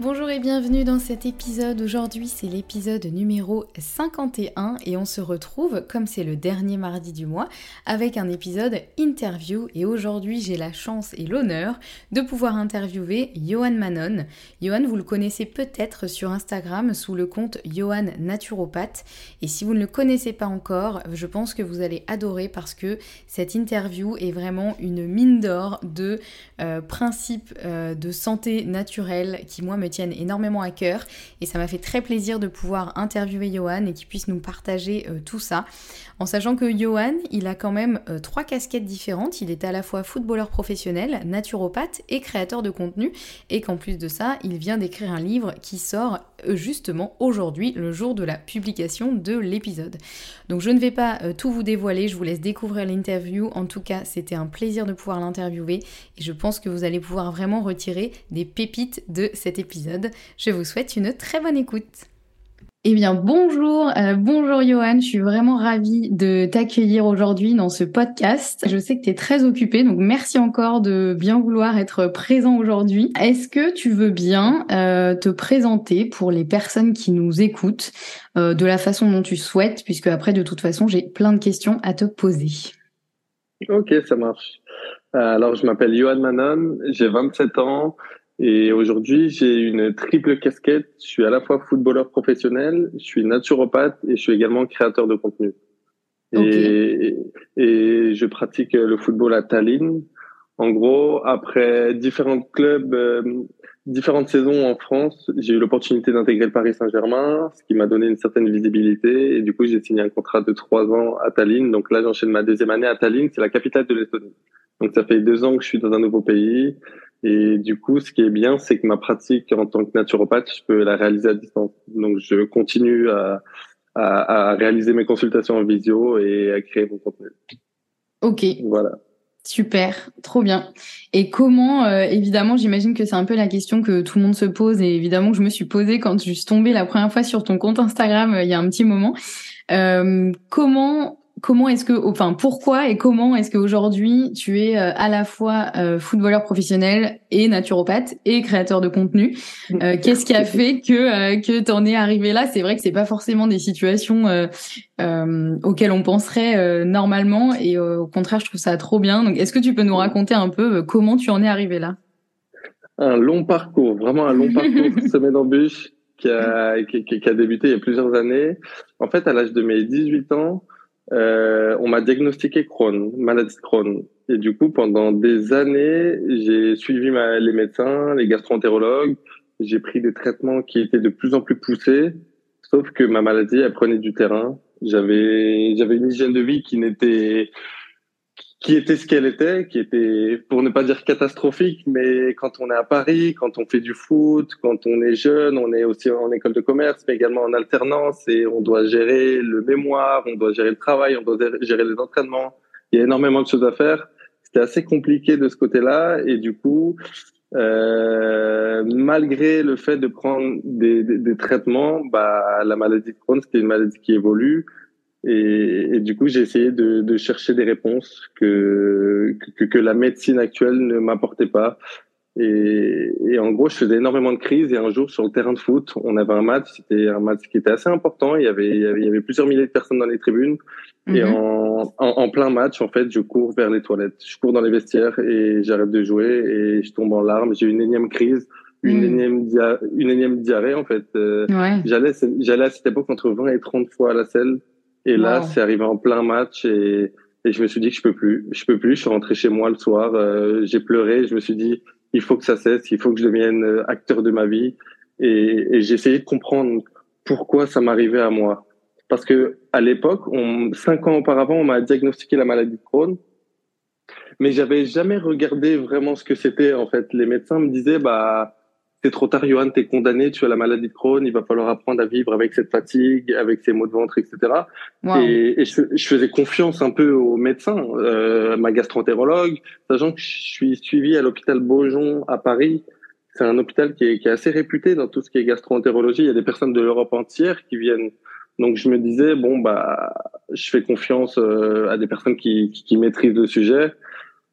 Bonjour et bienvenue dans cet épisode. Aujourd'hui c'est l'épisode numéro 51 et on se retrouve, comme c'est le dernier mardi du mois, avec un épisode interview et aujourd'hui j'ai la chance et l'honneur de pouvoir interviewer Johan Manon. Johan vous le connaissez peut-être sur Instagram sous le compte Johan Naturopathe et si vous ne le connaissez pas encore, je pense que vous allez adorer parce que cette interview est vraiment une mine d'or de euh, principes euh, de santé naturelle qui moi me tiennent énormément à cœur et ça m'a fait très plaisir de pouvoir interviewer Johan et qu'il puisse nous partager euh, tout ça. En sachant que Johan, il a quand même euh, trois casquettes différentes. Il est à la fois footballeur professionnel, naturopathe et créateur de contenu et qu'en plus de ça, il vient d'écrire un livre qui sort euh, justement aujourd'hui, le jour de la publication de l'épisode. Donc je ne vais pas tout vous dévoiler, je vous laisse découvrir l'interview. En tout cas, c'était un plaisir de pouvoir l'interviewer et je pense que vous allez pouvoir vraiment retirer des pépites de cet épisode. Je vous souhaite une très bonne écoute. Eh bien, bonjour, euh, bonjour Johan, je suis vraiment ravie de t'accueillir aujourd'hui dans ce podcast. Je sais que tu es très occupé, donc merci encore de bien vouloir être présent aujourd'hui. Est-ce que tu veux bien euh, te présenter pour les personnes qui nous écoutent euh, de la façon dont tu souhaites, puisque après, de toute façon, j'ai plein de questions à te poser. Ok, ça marche. Alors, je m'appelle Johan Manon, j'ai 27 ans, et aujourd'hui, j'ai une triple casquette. Je suis à la fois footballeur professionnel, je suis naturopathe et je suis également créateur de contenu. Et, et je pratique le football à Tallinn. En gros, après différents clubs, euh, différentes saisons en France, j'ai eu l'opportunité d'intégrer le Paris Saint-Germain, ce qui m'a donné une certaine visibilité. Et du coup, j'ai signé un contrat de trois ans à Tallinn. Donc là, j'enchaîne ma deuxième année à Tallinn. C'est la capitale de l'Estonie. Donc ça fait deux ans que je suis dans un nouveau pays. Et du coup, ce qui est bien, c'est que ma pratique en tant que naturopathe, je peux la réaliser à distance. Donc, je continue à, à, à réaliser mes consultations en visio et à créer mon contenu. Ok. Voilà. Super, trop bien. Et comment, euh, évidemment, j'imagine que c'est un peu la question que tout le monde se pose et évidemment que je me suis posée quand je suis tombée la première fois sur ton compte Instagram euh, il y a un petit moment. Euh, comment comment est-ce que, enfin, pourquoi et comment est-ce qu'aujourd'hui tu es euh, à la fois euh, footballeur professionnel et naturopathe et créateur de contenu euh, Qu'est-ce qui a fait que que t'en es arrivé là? C'est vrai que c'est pas forcément des situations auxquelles on penserait normalement et au contraire, je trouve ça trop bien. Donc, est-ce que tu peux nous raconter un peu comment tu en es arrivé là? Un long parcours, vraiment un long parcours semé d'embûches qui a, qui, qui a débuté il y a plusieurs années. En fait, à l'âge de mes 18 ans, euh, on m'a diagnostiqué Crohn, maladie de Crohn. Et du coup, pendant des années, j'ai suivi ma, les médecins, les gastroentérologues. J'ai pris des traitements qui étaient de plus en plus poussés. Sauf que ma maladie, elle prenait du terrain. J'avais, j'avais une hygiène de vie qui n'était qui était ce qu'elle était, qui était, pour ne pas dire catastrophique, mais quand on est à Paris, quand on fait du foot, quand on est jeune, on est aussi en école de commerce, mais également en alternance, et on doit gérer le mémoire, on doit gérer le travail, on doit gérer les entraînements. Il y a énormément de choses à faire. C'était assez compliqué de ce côté-là, et du coup, euh, malgré le fait de prendre des, des, des traitements, bah, la maladie de Crohn, c'était une maladie qui évolue. Et, et, du coup, j'ai essayé de, de, chercher des réponses que, que, que la médecine actuelle ne m'apportait pas. Et, et, en gros, je faisais énormément de crises. Et un jour, sur le terrain de foot, on avait un match. C'était un match qui était assez important. Il y avait, il y avait, il y avait plusieurs milliers de personnes dans les tribunes. Et mhm. en, en, en, plein match, en fait, je cours vers les toilettes. Je cours dans les vestiaires et j'arrête de jouer et je tombe en larmes. J'ai une énième crise une, mhm. énième dia une énième diarrhée en fait. Euh, ouais. J'allais j'allais à cette époque entre 20 et 30 fois à la selle et là, c'est arrivé en plein match et, et, je me suis dit que je peux plus. Je peux plus. Je suis rentré chez moi le soir. Euh, j'ai pleuré. Je me suis dit, il faut que ça cesse. Il faut que je devienne euh, acteur de ma vie. Et, et j'ai essayé de comprendre pourquoi ça m'arrivait à moi. Parce que à l'époque, cinq ans auparavant, on m'a diagnostiqué la maladie de Crohn, mais j'avais jamais regardé vraiment ce que c'était. En fait, les médecins me disaient, bah c'est trop tard, Johan, t'es condamné, tu as la maladie de Crohn, il va falloir apprendre à vivre avec cette fatigue, avec ces maux de ventre, etc. Et, et je, je, faisais confiance un peu aux médecins, euh, ma gastroentérologue, sachant que je suis suivi à l'hôpital Beaujon à Paris. C'est un hôpital qui est, qui est assez réputé dans tout ce qui est gastroentérologie. Il y a des personnes de l'Europe entière qui viennent. Donc je me disais bon bah je fais confiance euh, à des personnes qui, qui, qui maîtrisent le sujet.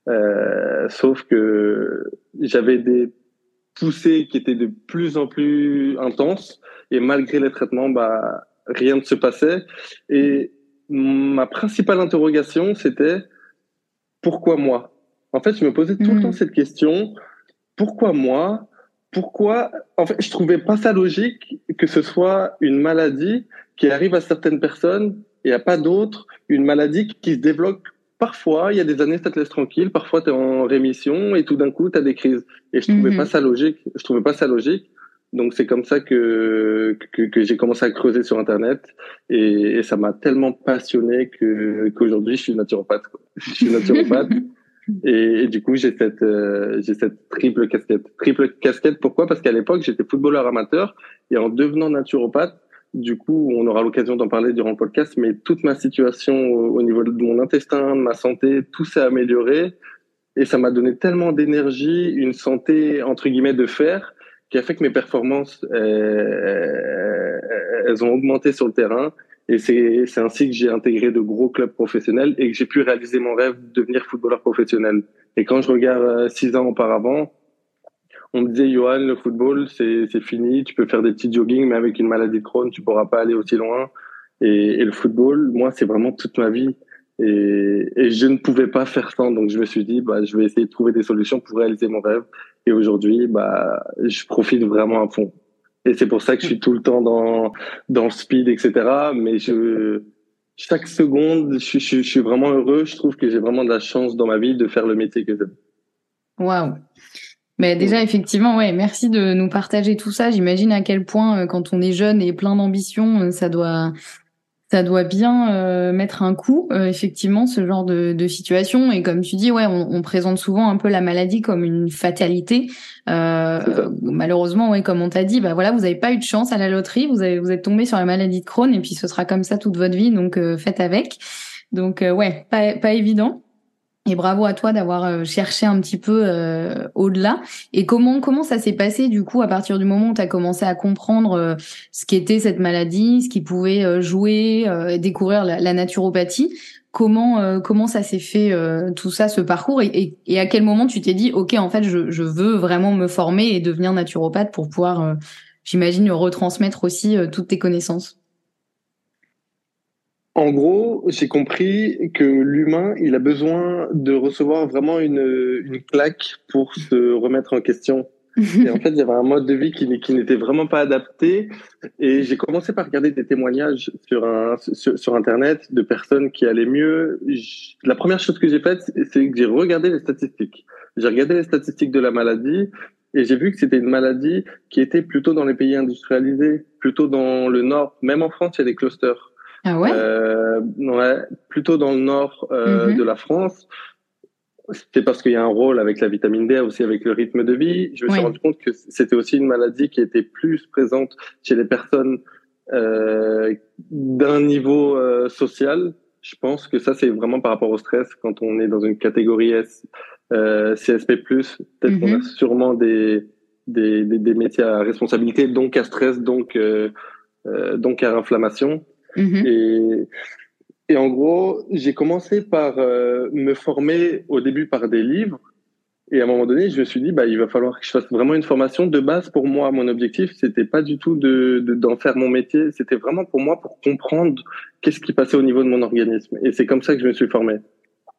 Euh, sauf que j'avais des poussée qui était de plus en plus intense. Et malgré les traitements, bah, rien ne se passait. Et ma principale interrogation, c'était pourquoi moi? En fait, je me posais tout le temps hmm. cette question pourquoi moi? Pourquoi? En fait, je trouvais pas ça logique que ce soit une maladie qui arrive à certaines personnes et à pas d'autres, une maladie qui se développe parfois, il y a des années, ça te laisse tranquille. Parfois, tu es en rémission et tout d'un coup, tu as des crises. Et je trouvais mhm. pas ça logique. Je trouvais pas ça logique. Donc, c'est comme ça que, que, que j'ai commencé à creuser sur Internet. Et, et ça m'a tellement passionné que, qu'aujourd'hui, je suis naturopathe. Je suis naturopathe. et, et, du coup, j'ai cette, euh, j'ai cette triple casquette. Triple casquette, pourquoi? Parce qu'à l'époque, j'étais footballeur amateur. Et en devenant naturopathe, du coup, on aura l'occasion d'en parler durant le podcast, mais toute ma situation au, niveau de mon intestin, de ma santé, tout s'est amélioré. Et ça m'a donné tellement d'énergie, une santé, entre guillemets, de fer, qui a fait que mes performances, euh, elles ont augmenté sur le terrain. Et c'est ainsi que j'ai intégré de gros clubs professionnels et que j'ai pu réaliser mon rêve de devenir footballeur professionnel. Et quand je regarde euh, six ans auparavant, on me disait, Johan, le football, c'est fini. Tu peux faire des petits joggings, mais avec une maladie de Crohn, tu pourras pas aller aussi loin. Et, le football, moi, c'est vraiment toute ma vie. Et, je ne pouvais pas faire sans. Donc, je me suis dit, bah, je vais essayer de trouver des solutions pour réaliser mon rêve. Et aujourd'hui, bah, je profite vraiment à fond. Et c'est pour ça que je suis tout le temps dans, dans le speed, etc. Mais chaque seconde, je, je, je suis vraiment heureux. Je trouve que j'ai vraiment de la chance dans ma vie de faire le métier que j'aime. Waouh. Mais déjà, effectivement, ouais, merci de nous partager tout ça. J'imagine à quel point, euh, quand on est jeune et plein d'ambition, euh, ça doit, ça doit bien euh, mettre un coup, effectivement, ce genre de, de, situation. Et comme tu dis, ouais, on, on, présente souvent un peu la maladie comme une fatalité. malheureusement, ouais, comme on t'a dit, bah voilà, vous n'avez pas eu de chance à la loterie, vous avez, vous êtes tombé sur la maladie de Crohn, et puis ce sera comme ça toute votre vie, donc faites avec. Donc ouais, pas, pas évident. Et bravo à toi d'avoir euh, cherché un petit peu euh, au-delà. Et comment comment ça s'est passé du coup à partir du moment où tu as commencé à comprendre euh, ce qu'était cette maladie, ce qui pouvait jouer, découvrir la, naturopathie? Comment comment ça s'est fait tout ça, ce parcours? Et, et, à quel moment tu t'es dit ok en fait je, je veux vraiment me former et devenir naturopathe pour pouvoir j'imagine retransmettre aussi toutes tes connaissances? En gros, j'ai compris que l'humain, il a besoin de recevoir vraiment une, une claque pour se remettre en question. et en fait, il y avait un mode de vie qui, qui n'était vraiment pas adapté. Et j'ai commencé par regarder des témoignages sur, un, sur, sur Internet de personnes qui allaient mieux. la première chose que j'ai faite, c'est que j'ai regardé les statistiques. J'ai regardé les statistiques de la maladie et j'ai vu que c'était une maladie qui était plutôt dans les pays industrialisés, plutôt dans le nord. Même en France, il y a des clusters. Ah ouais, euh, ouais Plutôt dans le nord euh, mm-hmm. de la France c'était parce qu'il y a un rôle avec la vitamine D, aussi avec le rythme de vie. Je me suis rendu compte que c'était aussi une maladie qui était plus présente chez les personnes euh, d'un niveau euh, social. Je pense que ça, c'est vraiment par rapport au stress. Quand on est dans une catégorie S, euh, CSP+, peut-être qu'on a mhm. sûrement des, des, des, des, métiers à responsabilité, donc à stress, donc, euh donc à inflammation. Mhm. Et et en gros, j'ai commencé par euh, me former au début par des livres. Et à un moment donné, je me suis dit, bah, il va falloir que je fasse vraiment une formation de base pour moi. Mon objectif, c'était pas du tout de, d'en faire mon métier. C'était vraiment pour moi pour comprendre qu'est-ce qui passait au niveau de mon organisme. Et c'est comme ça que je me suis formé.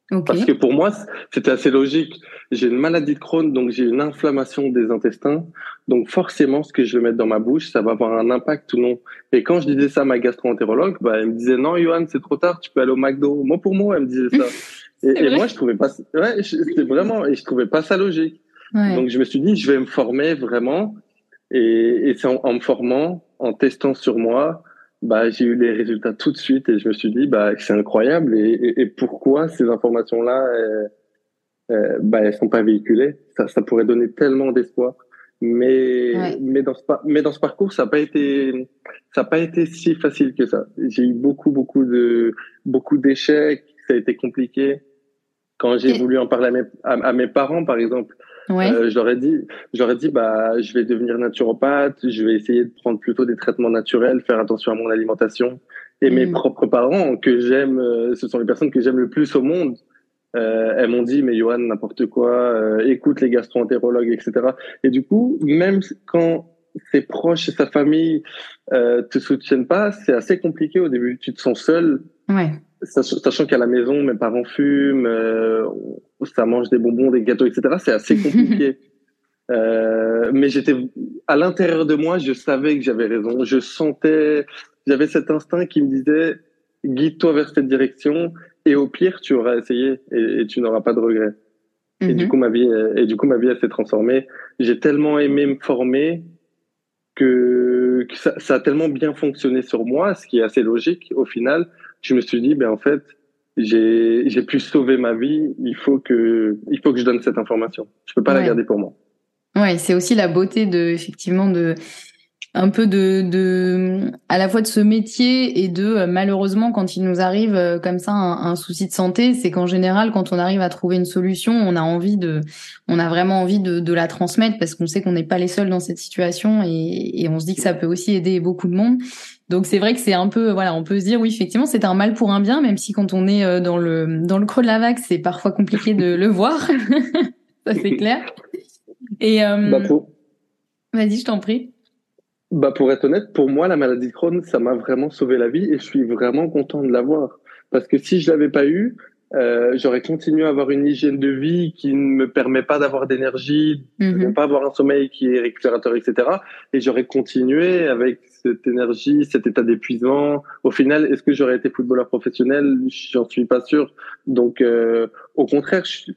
Parce que pour moi, c'était assez logique. J'ai une maladie de Crohn, donc j'ai une inflammation des intestins. Donc forcément, ce que je vais mettre dans ma bouche, ça va avoir un impact ou non. Et quand je disais ça à ma gastro-entérologue, bah, elle me disait non, Johan, c'est trop tard, tu peux aller au McDo. Moi pour moi, elle me disait ça. et, moi, je trouvais pas, ouais, c'était vraiment, et je trouvais pas ça logique. Donc je me suis dit, je vais me former vraiment. Et, et c'est en, en me formant, en testant sur moi, bah, j'ai eu les résultats tout de suite et je me suis dit, bah, c'est incroyable. Et, et, et, pourquoi ces informations-là, euh, euh, bah, elles sont pas véhiculées? Ça, ça pourrait donner tellement d'espoir. Mais, mais dans ce, mais dans ce parcours, ça n'a pas été, ça a pas été si facile que ça. J'ai eu beaucoup, beaucoup de, beaucoup d'échecs. Ça a été compliqué. Quand j'ai voulu en parler à mes, à mes parents, par exemple, Ouais. Euh, j'aurais dit, j'aurais dit, bah, je vais devenir naturopathe, je vais essayer de prendre plutôt des traitements naturels, faire attention à mon alimentation. Et mes mm. propres parents, que j'aime, euh, ce sont les personnes que j'aime le plus au monde. Euh, elles m'ont dit, mais Johan, n'importe quoi, euh, écoute les gastro-entérologues, etc. Et du coup, même quand ses proches et sa famille euh, te soutiennent pas, c'est assez compliqué au début. Tu te sens seul. Ouais. Sachant qu'à la maison, mes parents fument, euh, ça mange des bonbons, des gâteaux, etc. C'est assez compliqué. euh, mais j'étais à l'intérieur de moi, je savais que j'avais raison. Je sentais, j'avais cet instinct qui me disait guide-toi vers cette direction et au pire tu auras essayé et, et tu n'auras pas de regrets. Et du mhm. coup ma vie, et du coup ma vie elle s'est transformée. J'ai tellement aimé me former que, que ça, ça, a tellement bien fonctionné sur moi, ce qui est assez logique au final. Je me suis dit ben en fait j'ai j'ai pu sauver ma vie. Il faut que il faut que je donne cette information. Je peux pas la garder pour moi. Ouais, c'est aussi la beauté de effectivement de un peu de, de à la fois de ce métier et de euh, malheureusement quand il nous arrive euh, comme ça un, un souci de santé, c'est qu'en général quand on arrive à trouver une solution, on a envie de, on a vraiment envie de, de la transmettre parce qu'on sait qu'on n'est pas les seuls dans cette situation et, et on se dit que ça peut aussi aider beaucoup de monde. Donc c'est vrai que c'est un peu voilà, on peut se dire oui effectivement c'est un mal pour un bien, même si quand on est euh, dans le dans le creux de la vague c'est parfois compliqué de le voir, ça c'est clair. Et euh, bah, vas-y je t'en prie. Bah pour être honnête, pour moi la maladie de Crohn ça m'a vraiment sauvé la vie et je suis vraiment content de l'avoir parce que si je l'avais pas eu, euh, j'aurais continué à avoir une hygiène de vie qui ne me permet pas d'avoir d'énergie, de ne pas avoir un sommeil qui est récupérateur, etc. Et j'aurais continué avec cette énergie, cet état d'épuisement. Au final, est-ce que j'aurais été footballeur professionnel? J'en suis pas sûr. Donc, euh, au contraire, je,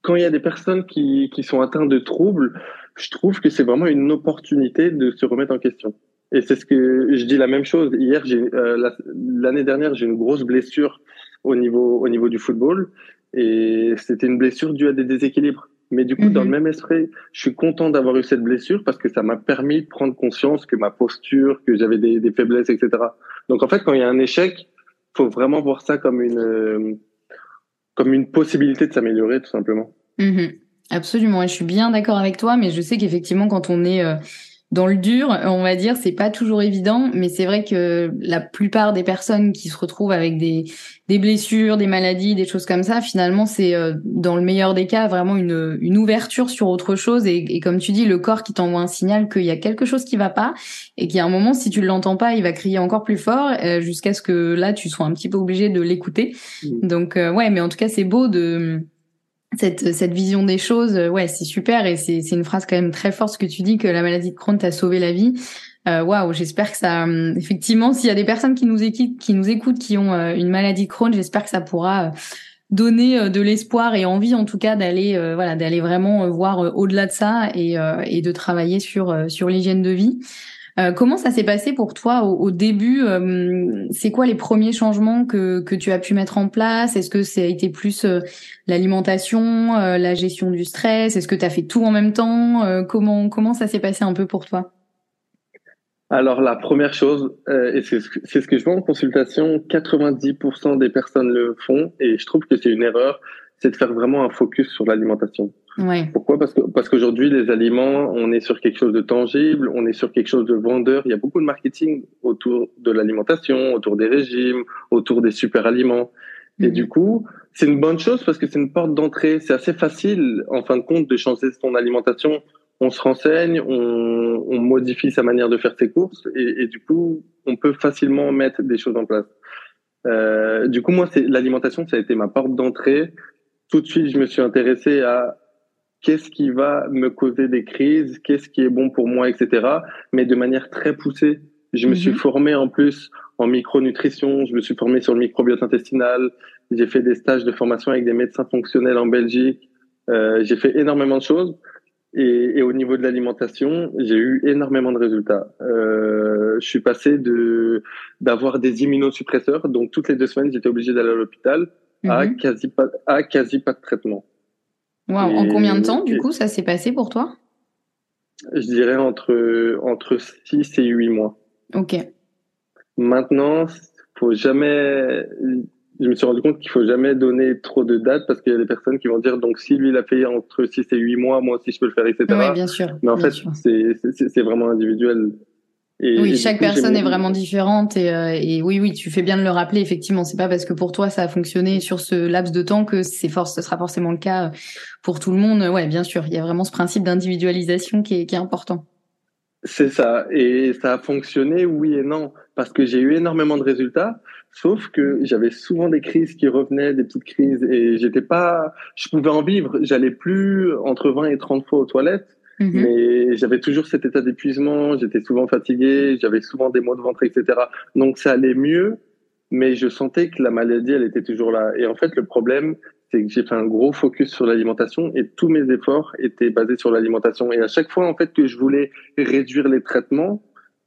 quand il y a des personnes qui, qui sont atteintes de troubles, je trouve que c'est vraiment une opportunité de se remettre en question. Et c'est ce que je dis la même chose. Hier, j'ai euh, l'année dernière, j'ai une grosse blessure au niveau, au niveau du football. Et c'était une blessure due à des déséquilibres. Mais du coup, dans le mhm. même esprit, je suis content d'avoir eu cette blessure parce que ça m'a permis de prendre conscience que ma posture, que j'avais des, des, faiblesses, etc. Donc en fait, quand il y a un échec, faut vraiment voir ça comme une euh, comme une possibilité de s'améliorer, tout simplement. Mhm. Absolument, et je suis bien d'accord avec toi, mais je sais qu'effectivement, quand on est euh, dans le dur, on va dire, c'est pas toujours évident, mais c'est vrai que la plupart des personnes qui se retrouvent avec des, des blessures, des maladies, des choses comme ça, finalement, c'est euh, dans le meilleur des cas vraiment une, une ouverture sur autre chose et, et comme tu dis, le corps qui t'envoie un signal qu'il y a quelque chose qui va pas et qu'il y a un moment, si tu l'entends pas, il va crier encore plus fort euh, jusqu'à ce que là, tu sois un petit peu obligé de l'écouter. Mmh. Donc, ouais, mais en tout cas, c'est beau de cette, cette vision des choses, ouais, c'est super et c'est une phrase quand même très forte ce que tu dis que la maladie de Crohn t'a sauvé la vie. Waouh, j'espère que ça, effectivement, s'il y a des personnes qui nous écoutent, qui nous écoutent, qui ont une maladie de Crohn, j'espère que ça pourra donner euh, de l'espoir et envie en tout cas d'aller euh, voilà d'aller vraiment euh, voir au-delà de ça et, et de travailler sur sur l'hygiène de vie. Comment ça s'est passé pour toi au, début C'est quoi les premiers changements que, que tu as pu mettre en place? Est-ce que ça a été plus l'alimentation, la gestion du stress? Est-ce que tu as fait tout en même temps? Comment comment ça s'est passé un peu pour toi? Alors la première chose, euh, et c'est ce que je vois en consultation, 90% des personnes le font, et je trouve que c'est une erreur, c'est de faire vraiment un focus sur l'alimentation. Ouais. Pourquoi? Parce que parce qu'aujourd'hui les aliments, on est sur quelque chose de tangible, on est sur quelque chose de vendeur. Il y a beaucoup de marketing autour de l'alimentation, autour des régimes, autour des super aliments. Et mhm. du coup, c'est une bonne chose parce que c'est une porte d'entrée. C'est assez facile, en fin de compte, de changer son alimentation on se renseigne, on, on, modifie sa manière de faire ses courses et, et, du coup, on peut facilement mettre des choses en place. Euh, du coup, moi, c'est l'alimentation, ça a été ma porte d'entrée. Tout de suite, je me suis intéressé à qu'est-ce qui va me causer des crises, qu'est-ce qui est bon pour moi, etc. Mais de manière très poussée. Je me suis mhm. formé en plus en micronutrition, je me suis formé sur le microbiote intestinal, j'ai fait des stages de formation avec des médecins fonctionnels en Belgique, euh, j'ai fait énormément de choses. Et, et, au niveau de l'alimentation, j'ai eu énormément de résultats. Euh, je suis passé de d'avoir des immunosuppresseurs, donc toutes les deux semaines, j'étais obligé d'aller à l'hôpital, à mhm. quasi pas à quasi pas de traitement. Wow. En combien de temps, du coup, ça s'est passé pour toi? Je dirais entre entre 6 et 8 mois. Ok. Maintenant, faut jamais je me suis rendu compte qu'il faut jamais donner trop de dates parce qu'il y a des personnes qui vont dire donc si lui l'a fait entre 6 et 8 mois, moi aussi je peux le faire, etc. Oui, bien sûr. Mais en fait, c'est vraiment individuel. Et, oui, chaque personne est vraiment différente et, euh, et, oui, oui, tu fais bien de le rappeler. Effectivement, c'est pas parce que pour toi ça a fonctionné sur ce laps de temps que c'est force, ce sera forcément le cas pour tout le monde. Ouais, bien sûr, il y a vraiment ce principe d'individualisation qui est, qui est important. C'est ça, et ça a fonctionné, oui et non, parce que j'ai eu énormément de résultats. Sauf que j'avais souvent des crises qui revenaient, des petites crises, et j'étais pas, je pouvais en vivre. J'allais plus entre 20 et 30 fois aux toilettes, mhm. mais j'avais toujours cet état d'épuisement. J'étais souvent fatigué, j'avais souvent des maux de ventre, etc. Donc ça allait mieux, mais je sentais que la maladie, elle était toujours là. Et en fait, le problème, c'est que j'ai fait un gros focus sur l'alimentation et tous mes efforts étaient basés sur l'alimentation. Et à chaque fois, en fait, que je voulais réduire les traitements,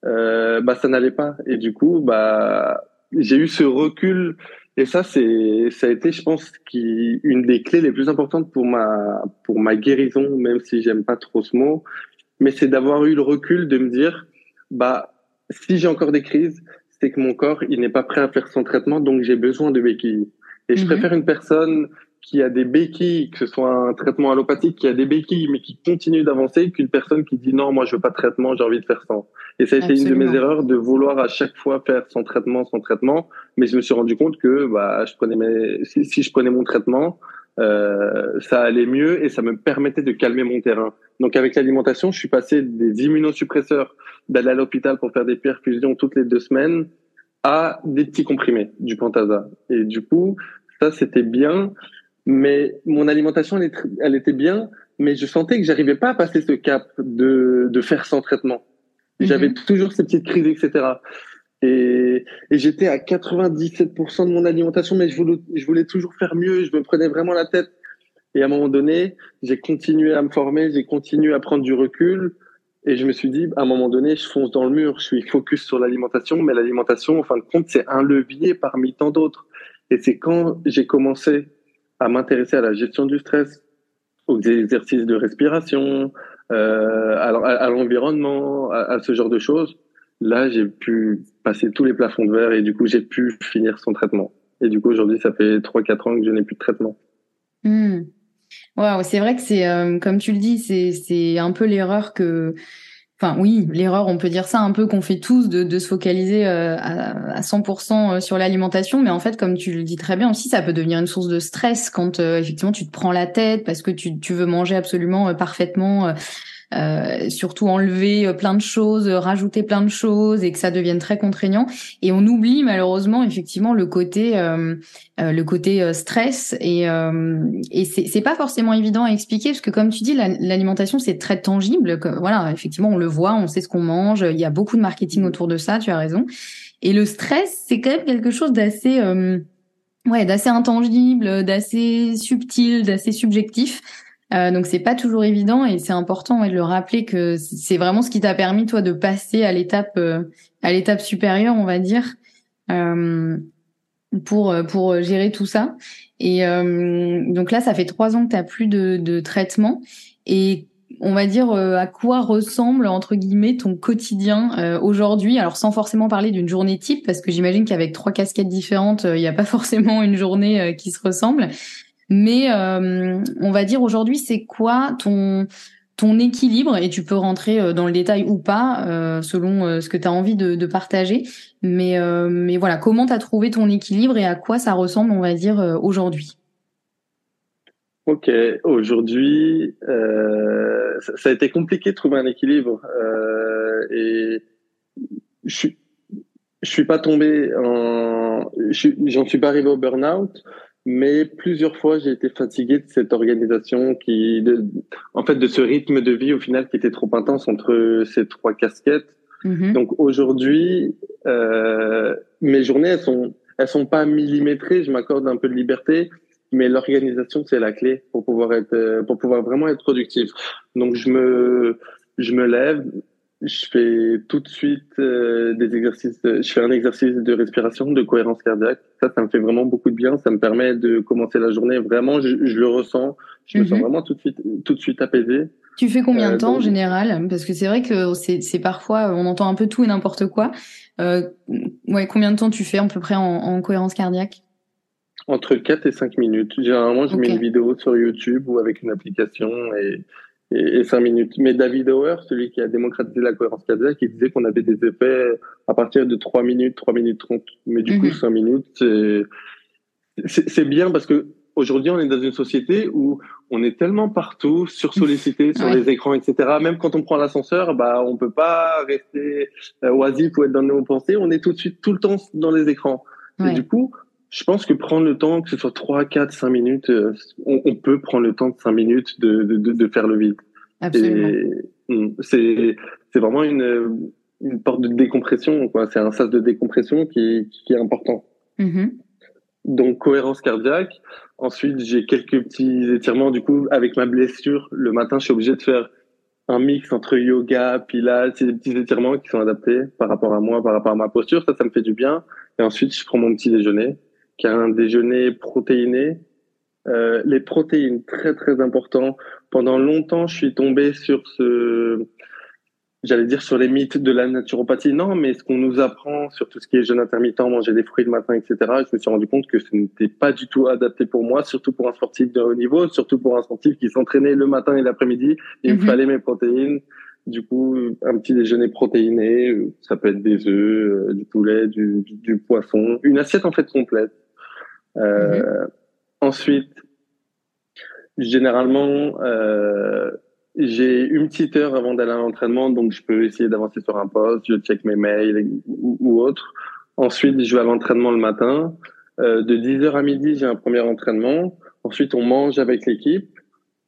euh, bah ça n'allait pas. Et du coup, bah j'ai eu ce recul et ça c'est ça a été je pense qui une des clés les plus importantes pour ma pour ma guérison même si j'aime pas trop ce mot mais c'est d'avoir eu le recul de me dire bah si j'ai encore des crises c'est que mon corps il n'est pas prêt à faire son traitement donc j'ai besoin de béquilles et je mhm. préfère une personne qui a des béquilles, que ce soit un traitement allopathique, qui a des béquilles, mais qui continue d'avancer, qu'une personne qui dit non, moi je veux pas de traitement, j'ai envie de faire ça. Et ça a été une de mes erreurs de vouloir à chaque fois faire son traitement, son traitement, mais je me suis rendu compte que bah, je prenais mes... si, si je prenais mon traitement, euh, ça allait mieux et ça me permettait de calmer mon terrain. Donc avec l'alimentation, je suis passé des immunosuppresseurs, d'aller à l'hôpital pour faire des perfusions toutes les deux semaines, à des petits comprimés, du Pantasa. Et du coup, ça c'était bien mais mon alimentation, elle, elle, était bien, mais je sentais que j'arrivais pas à passer ce cap de, de faire sans traitement. J'avais mhm. toujours ces petites crises, etc. Et, et j'étais à 97% de mon alimentation, mais je voulais, je voulais toujours faire mieux. Je me prenais vraiment la tête. Et à un moment donné, j'ai continué à me former, j'ai continué à prendre du recul. Et je me suis dit, à un moment donné, je fonce dans le mur, je suis focus sur l'alimentation, mais l'alimentation, en fin de compte, c'est un levier parmi tant d'autres. Et c'est quand j'ai commencé à m'intéresser à la gestion du stress, aux exercices de respiration, euh, à, l'environnement, à, ce genre de choses, là, j'ai pu passer tous les plafonds de verre et du coup, j'ai pu finir son traitement. Et du coup, aujourd'hui, ça fait 3-4 ans que je n'ai plus de traitement. Mmh. c'est vrai que c'est, euh, comme tu le dis, c'est un peu l'erreur que Enfin oui, l'erreur, on peut dire ça un peu qu'on fait tous de, se focaliser euh, à, à 100% euh, sur l'alimentation, mais en fait, comme tu le dis très bien aussi, ça peut devenir une source de stress quand euh, effectivement tu te prends la tête parce que tu veux manger absolument parfaitement euh, surtout enlever plein de choses, rajouter plein de choses et que ça devienne très contraignant. Et on oublie malheureusement effectivement le côté le côté stress et et c'est pas forcément évident à expliquer parce que comme tu dis l'alimentation c'est très tangible. voilà effectivement on le voit, on sait ce qu'on mange. Il y a beaucoup de marketing autour de ça. Tu as raison. Et le stress c'est quand même quelque chose d'assez ouais, d'assez intangible, d'assez subtil, d'assez subjectif. Euh, donc c'est pas toujours évident et c'est important de le rappeler que c'est vraiment ce qui t'a permis toi de passer à l'étape euh, à l'étape supérieure, on va dire, euh, pour pour gérer tout ça. Et euh, donc là, ça fait trois ans que t'as plus de, de traitement et on va dire euh, à quoi ressemble entre guillemets ton quotidien euh, aujourd'hui? Alors sans forcément parler d'une journée type parce que j'imagine qu'avec trois casquettes différentes euh, il n'y a pas forcément une journée qui se ressemble mais on va dire aujourd'hui c'est quoi ton ton équilibre? Et tu peux rentrer dans le détail ou pas selon ce que tu as envie de, de partager. Mais mais voilà comment tu as trouvé ton équilibre et à quoi ça ressemble on va dire aujourd'hui? Ok, aujourd'hui, euh, ça, a été compliqué de trouver un équilibre euh, et je suis, je suis pas tombé en, j'en suis pas arrivé au burn-out, mais plusieurs fois j'ai été fatigué de cette organisation qui, de, en fait, de ce rythme de vie au final qui était trop intense entre ces trois casquettes. Mm-hmm. Donc aujourd'hui, euh, mes journées elles sont, elles sont pas millimétrées, je m'accorde un peu de liberté mais l'organisation c'est la clé pour pouvoir être euh, pour pouvoir vraiment être productif. Donc je me je me lève, je fais tout de suite euh, des exercices, je fais un exercice de respiration, de cohérence cardiaque. Ça, ça me fait vraiment beaucoup de bien. Ça me permet de commencer la journée. Vraiment, je, je le ressens. Je me sens mhm. vraiment tout de suite, tout de suite apaisé. Tu fais combien de euh, temps en général? Parce que c'est vrai que c'est parfois, on entend un peu tout et n'importe quoi. Euh, ouais, combien de temps tu fais à peu près en, en cohérence cardiaque? Entre 4 et 5 minutes. Généralement, je mets une vidéo sur YouTube ou avec une application et, et, 5 minutes. Mais David Auer, celui qui a démocratisé la cohérence cardiaque, il disait qu'on avait des effets à partir de 3 minutes, 3 minutes 30. Mais du coup, 5 mhm. minutes, c'est bien parce que aujourd'hui, on est dans une société où on est tellement partout, sursollicité sur les écrans, etc. Même quand on prend l'ascenseur, bah, on peut pas rester euh, oisif ou être dans nos pensées. On est tout de suite, tout le temps dans les écrans. Et du coup, je pense que prendre le temps, que ce soit 3, 4, 5 minutes, euh, on, on peut prendre le temps de 5 minutes de, de, de, faire le vide. Absolument. Hmm, c'est vraiment une, une porte de décompression. C'est un sas de décompression qui, qui est important. Mm-hmm. Donc, cohérence cardiaque. Ensuite, j'ai quelques petits étirements. Du coup, avec ma blessure, le matin, je suis obligé de faire un mix entre yoga, pilates, des petits étirements qui sont adaptés par rapport à moi, par rapport à ma posture. Ça, ça me fait du bien. Et ensuite, je prends mon petit déjeuner un déjeuner protéiné. Euh, les protéines, très très important. Pendant longtemps, je suis tombé sur ce, j'allais dire sur les mythes de la naturopathie. Non, mais ce qu'on nous apprend sur tout ce qui est jeûne intermittent, manger des fruits le matin, etc. Je me suis rendu compte que ce n'était pas du tout adapté pour moi, surtout pour un sportif de haut niveau, surtout pour un sportif qui s'entraînait le matin et l'après-midi. Il me mhm. fallait mes protéines. Du coup, un petit déjeuner protéiné, ça peut être des œufs, euh, du poulet, du, du poisson, une assiette en fait complète. Euh, ensuite, généralement, euh, j'ai une petite heure avant d'aller à l'entraînement, donc je peux essayer d'avancer sur un poste, je check mes mails ou, ou autre. Ensuite, je vais à l'entraînement le matin. Euh, de 10h à midi, j'ai un premier entraînement. Ensuite, on mange avec l'équipe.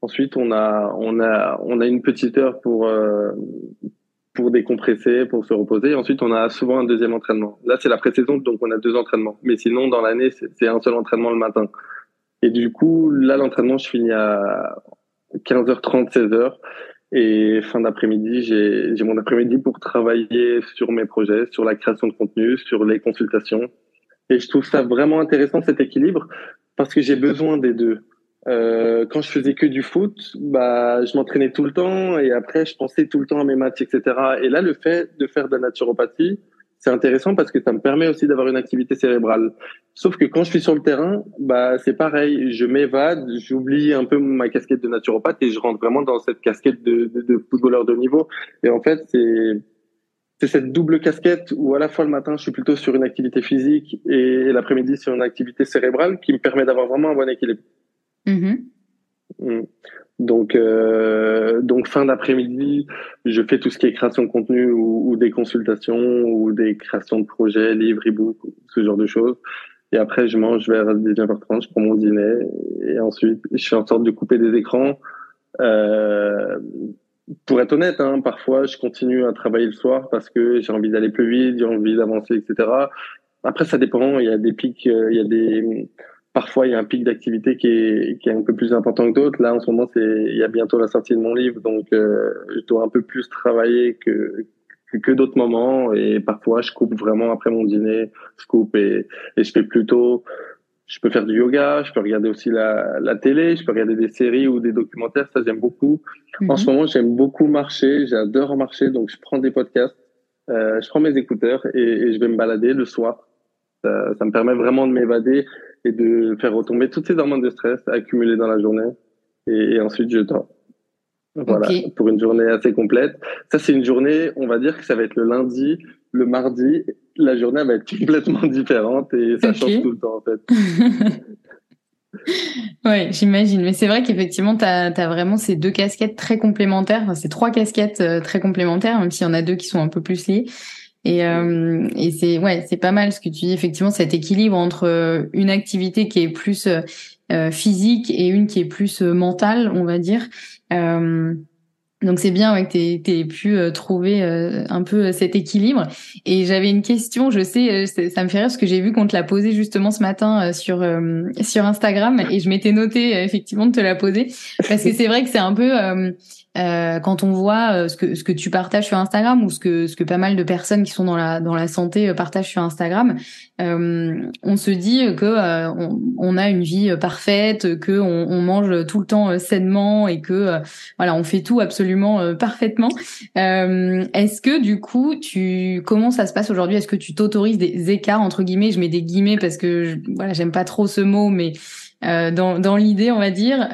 Ensuite, on a, on a, on a une petite heure pour, euh, pour décompresser, pour se reposer. Ensuite, on a souvent un deuxième entraînement. Là, c'est la pré-saison, donc on a deux entraînements. Mais sinon, dans l'année, c'est un seul entraînement le matin. Et du coup, là, l'entraînement, je finis à 15h30, 16h. Et fin d'après-midi, j'ai mon après-midi pour travailler sur mes projets, sur la création de contenu, sur les consultations. Et je trouve ça vraiment intéressant, cet équilibre, parce que j'ai besoin des deux. Euh, quand je faisais que du foot, bah, je m'entraînais tout le temps et après, je pensais tout le temps à mes matchs, etc. Et là, le fait de faire de la naturopathie, c'est intéressant parce que ça me permet aussi d'avoir une activité cérébrale. Sauf que quand je suis sur le terrain, bah, c'est pareil. Je m'évade, j'oublie un peu ma casquette de naturopathe et je rentre vraiment dans cette casquette de, de, de footballeur de niveau. Et en fait, c'est, c'est cette double casquette où à la fois le matin, je suis plutôt sur une activité physique et l'après-midi sur une activité cérébrale qui me permet d'avoir vraiment un bon équilibre. Mm-hmm. Mm. Donc, euh, donc fin d'après-midi, je fais tout ce qui est création de contenu ou, ou, des consultations ou des créations de projets, livres, e-books, ce genre de choses. Et après, je mange vers 19h30, je prends mon dîner et ensuite, je fais en sorte de couper des écrans. Euh, pour être honnête, hein, parfois, je continue à travailler le soir parce que j'ai envie d'aller plus vite, j'ai envie d'avancer, etc. Après, ça dépend. Il y a des pics, euh, il y a des parfois il y a un pic d'activité qui est, qui est un peu plus important que d'autres. Là, en ce moment, c'est il y a bientôt la sortie de mon livre, donc euh, je dois un peu plus travailler que que d'autres moments. Et parfois, je coupe vraiment après mon dîner, je coupe et, et je fais plutôt. Je peux faire du yoga, je peux regarder aussi la, la télé, je peux regarder des séries ou des documentaires, ça j'aime beaucoup. En ce mhm. moment, j'aime beaucoup marcher, j'adore marcher, donc je prends des podcasts, euh, je prends mes écouteurs et, et, je vais me balader le soir. Ça, ça me permet vraiment de m'évader et de faire retomber toutes ces hormones de stress accumulées dans la journée. Et, et ensuite, je dors. Voilà, pour une journée assez complète. Ça, c'est une journée, on va dire que ça va être le lundi, le mardi, la journée va être complètement différente et ça change tout le temps, en fait. ouais, j'imagine. Mais c'est vrai qu'effectivement, tu as, as, vraiment ces deux casquettes très complémentaires, enfin, ces trois casquettes euh, très complémentaires, même s'il y en a deux qui sont un peu plus liées. Et, euh, et c'est ouais, c'est pas mal ce que tu dis. Effectivement, cet équilibre entre euh, une activité qui est plus euh, physique et une qui est plus mentale, on va dire. donc c'est bien ouais, que tu aies, pu trouver un peu cet équilibre. Et j'avais une question, je sais, ça me fait rire parce que j'ai vu qu'on te l'a posée justement ce matin sur sur Instagram et je m'étais noté effectivement de te la poser parce que c'est vrai que c'est un peu euh, quand on voit euh, ce que ce que tu partages sur Instagram ou ce que ce que pas mal de personnes qui sont dans la dans la santé euh, partagent sur Instagram, euh, on se dit que on, on, a une vie parfaite, que on, on, mange tout le temps sainement et que voilà on fait tout absolument parfaitement. Est-ce que du coup tu comment ça se passe aujourd'hui? Est-ce que tu t'autorises des écarts entre guillemets? Je mets des guillemets parce que voilà j'aime pas trop ce mot, mais dans dans l'idée on va dire.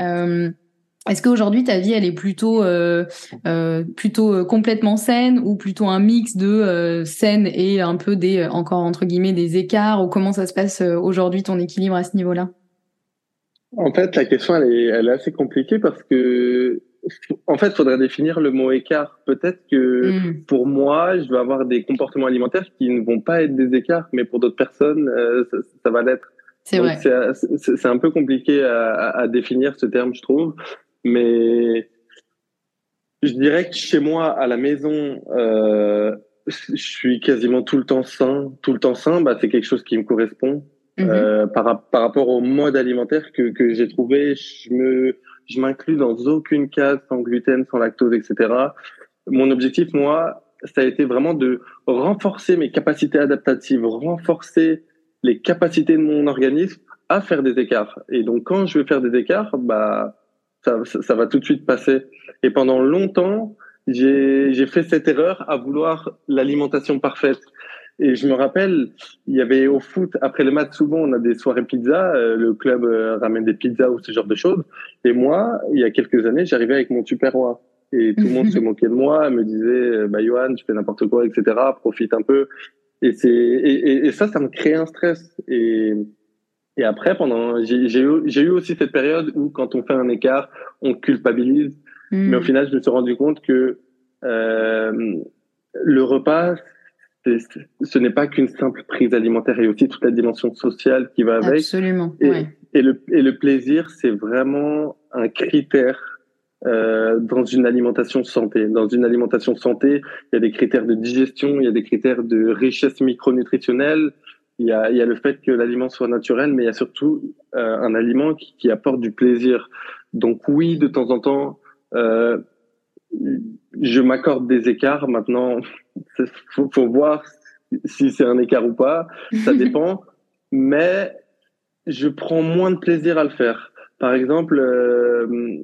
Est-ce qu'aujourd'hui ta vie elle est plutôt euh, euh, plutôt euh, complètement saine ou plutôt un mix de euh, saine et un peu des encore entre guillemets des écarts ou comment ça se passe aujourd'hui ton équilibre à ce niveau-là? En fait, la question elle est, elle est assez compliquée parce que en fait, il faudrait définir le mot écart. Peut-être que hmm. pour moi, je vais avoir des comportements alimentaires qui ne vont pas être des écarts, mais pour d'autres personnes, ça, ça, va l'être. C'est vrai. C'est un peu compliqué à, à, définir ce terme, je trouve. Mais je dirais que chez moi, à la maison, euh, je suis quasiment tout le temps sain. Tout le temps sain, bah, c'est quelque chose qui me correspond. Mhm. Euh, par, par rapport au mode alimentaire que, que j'ai trouvé, je me, je m'inclus dans aucune case sans gluten, sans lactose, etc. Mon objectif, moi, ça a été vraiment de renforcer mes capacités adaptatives, renforcer les capacités de mon organisme à faire des écarts. Et donc, quand je vais faire des écarts, bah, ça, ça, va tout de suite passer. Et pendant longtemps, j'ai fait cette erreur à vouloir l'alimentation parfaite. Et je me rappelle, il y avait au foot, après le match, souvent, on a des soirées pizza, euh, le club euh, ramène des pizzas ou ce genre de choses. Et moi, il y a quelques années, j'arrivais avec mon roi Et tout le monde se moquait de moi, me disait, euh, bah, Johan, tu fais n'importe quoi, etc., profite un peu. Et c'est, et, et, ça, ça me crée un stress. Et, et après, pendant, j'ai eu, eu aussi cette période où quand on fait un écart, on culpabilise. Hmm. Mais au final, je me suis rendu compte que euh, le repas, ce n'est pas qu'une simple prise alimentaire, il y a aussi toute la dimension sociale qui va avec. Absolument. Et, et, le, et le plaisir, c'est vraiment un critère euh, dans une alimentation santé. Dans une alimentation santé, il y a des critères de digestion, il y a des critères de richesse micronutritionnelle, il y a, il y a le fait que l'aliment soit naturel, mais il y a surtout euh, un aliment qui, qui, apporte du plaisir. Donc oui, de temps en temps, euh, je m'accorde des écarts. Maintenant, faut, faut voir si c'est un écart ou pas. Ça dépend. mais je prends moins de plaisir à le faire. Par exemple, euh,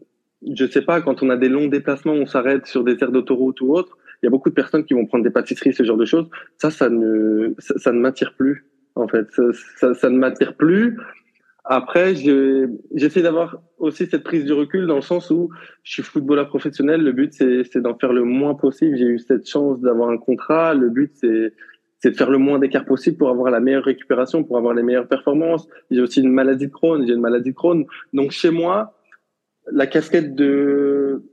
je sais pas, quand on a des longs déplacements, on s'arrête sur des aires d'autoroute ou autre. Il y a beaucoup de personnes qui vont prendre des pâtisseries, ce genre de choses. Ça, ça ne, ça, ça ne m'attire plus en fait. Ça, ça, ça ne m'attire plus. Après, j'essaie d'avoir aussi cette prise du recul dans le sens où je suis footballeur professionnel. Le but, c'est d'en faire le moins possible. J'ai eu cette chance d'avoir un contrat. Le but, c'est de faire le moins d'écart possible pour avoir la meilleure récupération, pour avoir les meilleures performances. J'ai aussi une maladie de Crohn. J'ai une maladie de Crohn. Donc, chez moi, la casquette de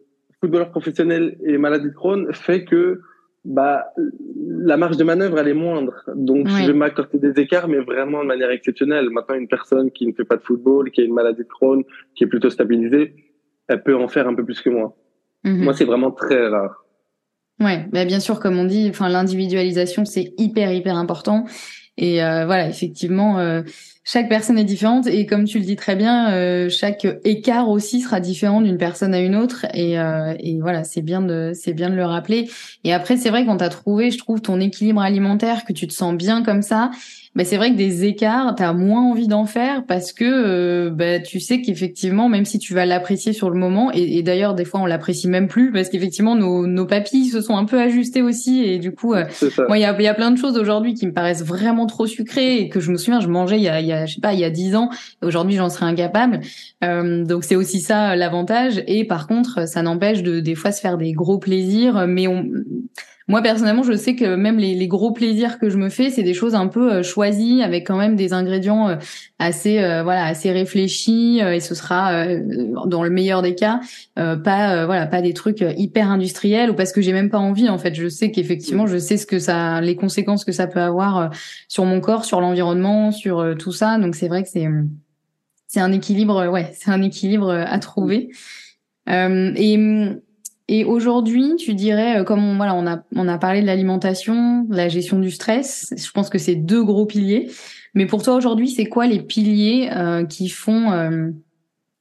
footballeur professionnel et maladie de Crohn fait que bah la marge de manœuvre elle est moindre. Donc je vais m'accorder des écarts, mais vraiment de manière exceptionnelle. Maintenant, une personne qui ne fait pas de football, qui a une maladie de Crohn, qui est plutôt stabilisée, elle peut en faire un peu plus que moi. Mhm. Moi, c'est vraiment très rare. Ouais, bah bien sûr, comme on dit, enfin l'individualisation c'est hyper hyper important. Et euh, voilà, effectivement, euh, chaque personne est différente et comme tu le dis très bien, euh, chaque écart aussi sera différent d'une personne à une autre. Et, et voilà, c'est bien de c'est bien de le rappeler. Et après, c'est vrai quand t'as trouvé, je trouve, ton équilibre alimentaire, que tu te sens bien comme ça, bah, c'est vrai que des écarts, tu as moins envie d'en faire parce que euh, bah, tu sais qu'effectivement, même si tu vas l'apprécier sur le moment, et, d'ailleurs des fois on l'apprécie même plus parce qu'effectivement nos, nos papilles se sont un peu ajustées aussi et du coup, euh, moi il y a, y a plein de choses aujourd'hui qui me paraissent vraiment trop sucrées et que je me souviens, je mangeais il y a, je sais pas, il y a dix ans, aujourd'hui j'en serais incapable. Euh, donc c'est aussi ça l'avantage. Et par contre, ça n'empêche de des fois se faire des gros plaisirs, mais on moi personnellement, je sais que même les, gros plaisirs que je me fais, c'est des choses un peu euh, choisies avec quand même des ingrédients euh, assez euh, voilà assez réfléchis et ce sera dans le meilleur des cas pas voilà pas des trucs hyper industriels ou parce que j'ai même pas envie en fait. Je sais qu'effectivement, je sais ce que ça les conséquences que ça peut avoir sur mon corps, sur l'environnement, sur tout ça. Donc c'est vrai que c'est c'est un équilibre ouais, c'est un équilibre à trouver. et et aujourd'hui, tu dirais, euh, comme on, voilà, on a, on a parlé de l'alimentation, la gestion du stress, je pense que c'est deux gros piliers. Mais pour toi aujourd'hui, c'est quoi les piliers euh, qui font euh,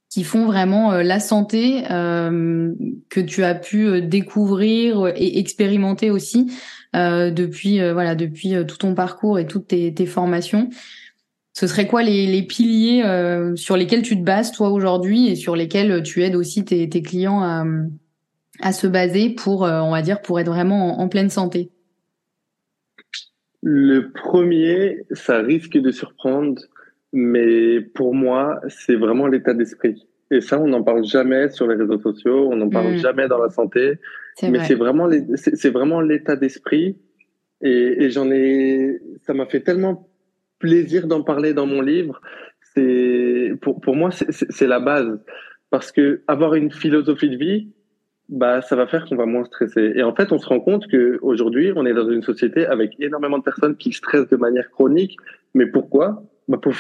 qui font vraiment la santé que tu as pu découvrir et expérimenter aussi depuis voilà depuis tout ton parcours et toutes tes, tes formations? Ce serait quoi les, les piliers sur lesquels tu te bases toi aujourd'hui et sur lesquels tu aides aussi tes, tes clients à, à se baser pour, euh, on va dire, pour être vraiment en, pleine santé Le premier, ça risque de surprendre, mais pour moi, c'est vraiment l'état d'esprit. Et ça, on n'en parle jamais sur les réseaux sociaux, on n'en parle mm. jamais dans la santé, mais c'est vraiment c'est vraiment l'état d'esprit. Et, et j'en ai, ça m'a fait tellement plaisir d'en parler dans mon livre. C'est pour pour moi, c'est la base parce que avoir une philosophie de vie, bah, ça va faire qu'on va moins stresser. Et en fait, on se rend compte que aujourd'hui, on est dans une société avec énormément de personnes qui stressent de manière chronique. Mais pourquoi? Bah pour,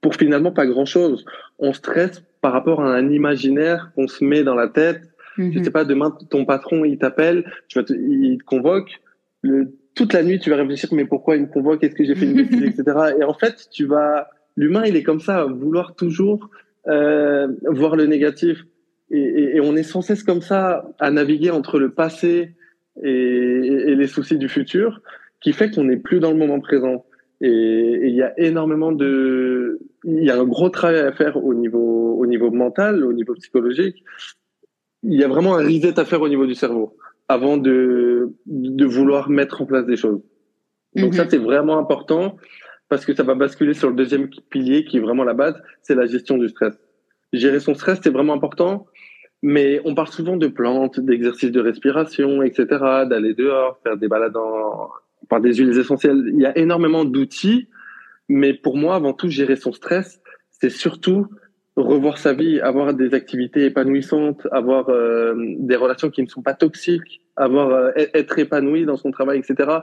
pour finalement pas grand-chose. On stresse par rapport à un imaginaire qu'on se met dans la tête. Je mhm. sais pas, demain, ton patron, il t'appelle, te, il te convoque. Le, toute la nuit, tu vas réfléchir, mais pourquoi il me convoque? Est-ce que j'ai fait une bêtise, etc. Et en fait, tu vas, l'humain, il est comme ça, vouloir toujours euh, voir le négatif et, et, on est sans cesse comme ça à naviguer entre le passé et, et les soucis du futur, qui fait qu'on n'est plus dans le moment présent. Et il y a énormément de, il y a un gros travail à faire au niveau, au niveau mental, au niveau psychologique. Il y a vraiment un reset à faire au niveau du cerveau avant de, de vouloir mettre en place des choses. Donc ça, mhm. c'est vraiment important parce que ça va basculer sur le deuxième pilier qui est vraiment la base, c'est la gestion du stress. Gérer son stress, c'est vraiment important mais on parle souvent de plantes, d'exercices de respiration, etc., d'aller dehors, faire des balades en, par des huiles essentielles. Il y a énormément d'outils, mais pour moi, avant tout, gérer son stress, c'est surtout revoir sa vie, avoir des activités épanouissantes, avoir euh, des relations qui ne sont pas toxiques, avoir euh, être épanoui dans son travail, etc.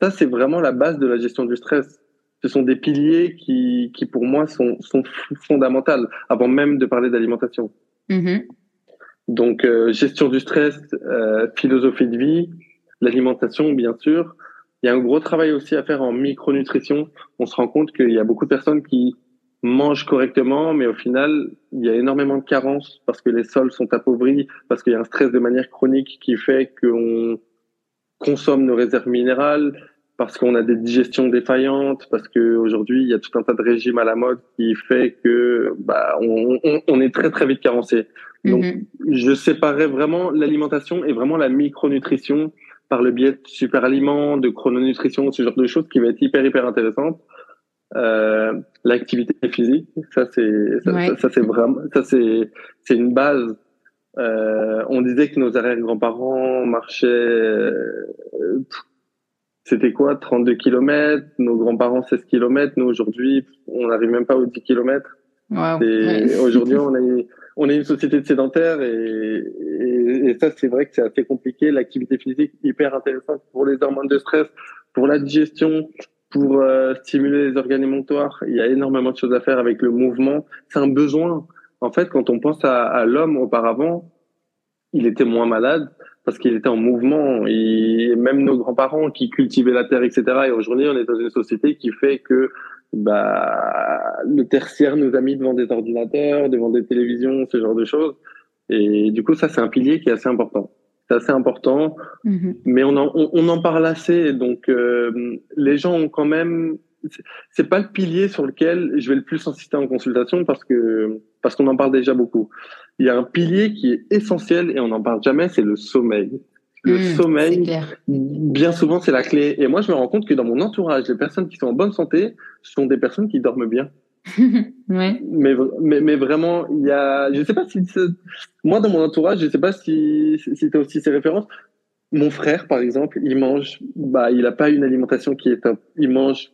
Ça, c'est vraiment la base de la gestion du stress. Ce sont des piliers qui, qui pour moi, sont, sont fondamentaux, avant même de parler d'alimentation. Mm-hmm. Donc, euh, gestion du stress, euh, philosophie de vie, l'alimentation, bien sûr. Il y a un gros travail aussi à faire en micronutrition. On se rend compte qu'il y a beaucoup de personnes qui mangent correctement, mais au final, il y a énormément de carences parce que les sols sont appauvris, parce qu'il y a un stress de manière chronique qui fait qu'on consomme nos réserves minérales, parce qu'on a des digestions défaillantes, parce qu'aujourd'hui, il y a tout un tas de régimes à la mode qui fait que bah, on, on, on est très très vite carencé. Donc, mhm. je séparais vraiment l'alimentation et vraiment la micronutrition par le biais de super aliments, de chrononutrition, ce genre de choses qui va être hyper hyper intéressante. Euh, l'activité physique, ça c'est ça, ça, c'est vraiment ça c'est c'est une base. Euh, on disait que nos arrière-grands-parents marchaient, euh, c'était quoi, 32 km, nos grands-parents 16 km, nous aujourd'hui on n'arrive même pas aux 10 km. Wow. Aujourd'hui on est on est une société de sédentaires et, et, ça, c'est vrai que c'est assez compliqué. L'activité physique hyper intéressante pour les hormones de stress, pour la digestion, pour euh, stimuler les organes émonctoires. Il y a énormément de choses à faire avec le mouvement. C'est un besoin. En fait, quand on pense à, à l'homme auparavant, il était moins malade parce qu'il était en mouvement. Et même nos grands-parents qui cultivaient la terre, etc. Et aujourd'hui, on est dans une société qui fait que bah, le tertiaire nous a mis devant des ordinateurs, devant des télévisions, ce genre de choses. Et du coup, ça, c'est un pilier qui est assez important. C'est assez important, mm-hmm. mais on en, on, en parle assez. Donc, euh, les gens ont quand même. C'est pas le pilier sur lequel je vais le plus insister en consultation parce que parce qu'on en parle déjà beaucoup. Il y a un pilier qui est essentiel et on n'en parle jamais, c'est le sommeil. Le mmh, sommeil, bien souvent, c'est la clé. Et moi, je me rends compte que dans mon entourage, les personnes qui sont en bonne santé sont des personnes qui dorment bien. ouais. mais, mais, mais vraiment, il y a, je sais pas si, moi, dans mon entourage, je sais pas si, si tu as aussi ces références. Mon frère, par exemple, il mange, bah, il a pas une alimentation qui est top. Il mange,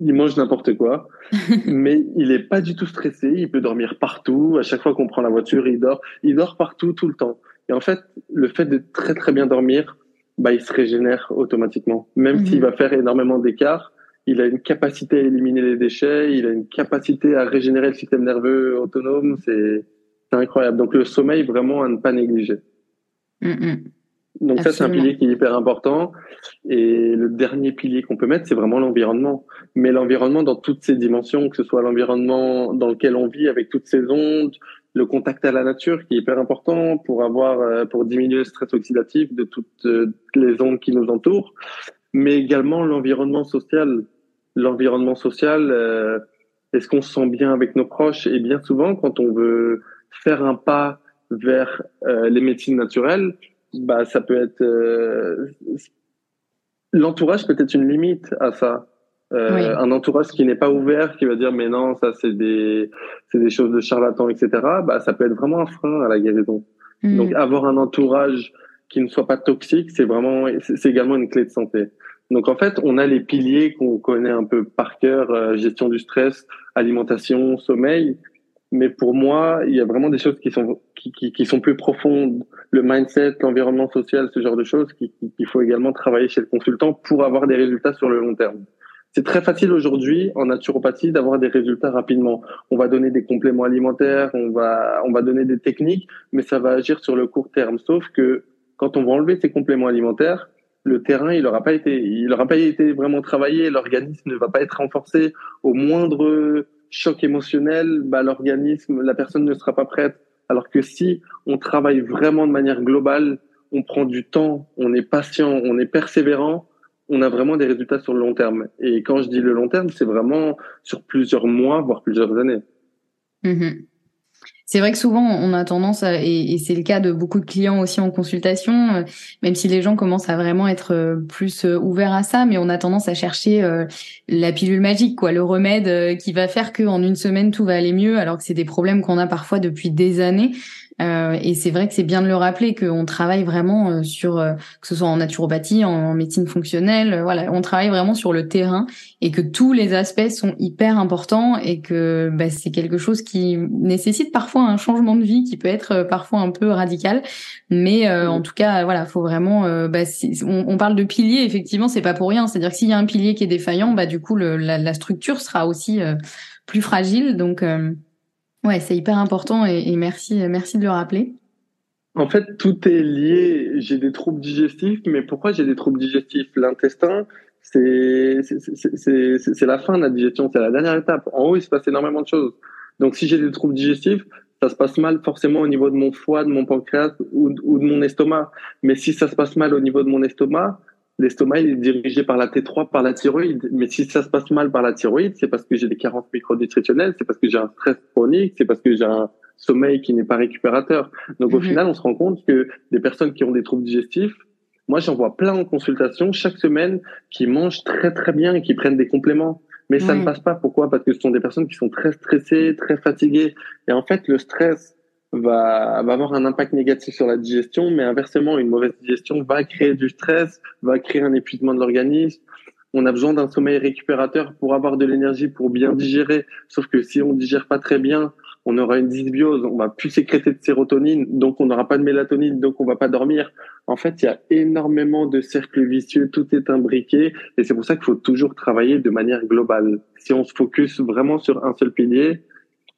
il mange n'importe quoi, mais il est pas du tout stressé. Il peut dormir partout. À chaque fois qu'on prend la voiture, il dort. Il dort partout, tout le temps. Et en fait, le fait de très très bien dormir, bah, il se régénère automatiquement. Même s'il mhm. va faire énormément d'écart, il a une capacité à éliminer les déchets, il a une capacité à régénérer le système nerveux autonome. C'est incroyable. Donc le sommeil, vraiment à ne pas négliger. Mhm. Donc ça, c'est un pilier qui est hyper important. Et le dernier pilier qu'on peut mettre, c'est vraiment l'environnement. Mais l'environnement dans toutes ses dimensions, que ce soit l'environnement dans lequel on vit avec toutes ces ondes, le contact à la nature qui est hyper important pour avoir, euh, pour diminuer le stress oxydatif de toutes euh, les ondes qui nous entourent, mais également l'environnement social. L'environnement social, euh, est-ce qu'on se sent bien avec nos proches? Et bien souvent, quand on veut faire un pas vers les médecines naturelles, bah ça peut être l'entourage peut être une limite à ça. Euh, un entourage qui n'est pas ouvert, qui va dire mais non, ça c'est des c'est des choses de charlatans, etc. Bah ça peut être vraiment un frein à la guérison. Mm. Donc avoir un entourage qui ne soit pas toxique, c'est vraiment c'est également une clé de santé. Donc en fait, on a les piliers qu'on connaît un peu par cœur euh, gestion du stress, alimentation, sommeil. Mais pour moi, il y a vraiment des choses qui sont qui, qui, qui sont plus profondes, le mindset, l'environnement social, ce genre de choses qu'il faut également travailler chez le consultant pour avoir des résultats sur le long terme. C'est très facile aujourd'hui en naturopathie d'avoir des résultats rapidement. On va donner des compléments alimentaires, on va, on va donner des techniques, mais ça va agir sur le court terme. Sauf que quand on va enlever ces compléments alimentaires, le terrain, il n'aura pas été, il aura pas été vraiment travaillé, l'organisme ne va pas être renforcé. Au moindre choc émotionnel, bah, l'organisme, la personne ne sera pas prête. Alors que si on travaille vraiment de manière globale, on prend du temps, on est patient, on est persévérant, on a vraiment des résultats sur le long terme. Et quand je dis le long terme, c'est vraiment sur plusieurs mois, voire plusieurs années. Mm-hmm. C'est vrai que souvent on a tendance, et, c'est le cas de beaucoup de clients aussi en consultation, euh, même si les gens commencent à vraiment être euh, plus euh, ouverts à ça, mais on a tendance à chercher la pilule magique, quoi, le remède qui va faire qu'en une semaine tout va aller mieux, alors que c'est des problèmes qu'on a parfois depuis des années. Euh, et c'est vrai que c'est bien de le rappeler qu'on travaille vraiment euh, sur, euh, que ce soit en naturopathie, en, médecine fonctionnelle, voilà, on travaille vraiment sur le terrain et que tous les aspects sont hyper importants et que bah, c'est quelque chose qui nécessite parfois un changement de vie qui peut être parfois un peu radical, mais en tout cas, voilà, faut vraiment. Bah, on, on, parle de pilier, effectivement, c'est pas pour rien. C'est-à-dire que s'il y a un pilier qui est défaillant, bah du coup, le, la, la, structure sera aussi plus fragile. Donc Ouais, c'est hyper important et, merci, merci de le rappeler. En fait, tout est lié. J'ai des troubles digestifs, mais pourquoi j'ai des troubles digestifs? L'intestin, c'est la fin de la digestion, c'est la dernière étape. En haut, il se passe énormément de choses. Donc, si j'ai des troubles digestifs, ça se passe mal forcément au niveau de mon foie, de mon pancréas ou, ou de mon estomac. Mais si ça se passe mal au niveau de mon estomac, l'estomac est dirigé par la T3, par la thyroïde. Mais si ça se passe mal par la thyroïde, c'est parce que j'ai des carences micronutritionnelles, c'est parce que j'ai un stress chronique, c'est parce que j'ai un sommeil qui n'est pas récupérateur. Donc au mhm. final, on se rend compte que des personnes qui ont des troubles digestifs, moi j'en vois plein en consultation chaque semaine qui mangent très très bien et qui prennent des compléments. Mais ça ne passe pas. Pourquoi? Parce que ce sont des personnes qui sont très stressées, très fatiguées. Et en fait, le stress, va, va avoir un impact négatif sur la digestion, mais inversement, une mauvaise digestion va créer du stress, va créer un épuisement de l'organisme. On a besoin d'un sommeil récupérateur pour avoir de l'énergie, pour bien digérer. Sauf que si on digère pas très bien, on aura une dysbiose, on va plus sécréter de sérotonine, donc on n'aura pas de mélatonine, donc on va pas dormir. En fait, il y a énormément de cercles vicieux, tout est imbriqué, et c'est pour ça qu'il faut toujours travailler de manière globale. Si on se focus vraiment sur un seul pilier,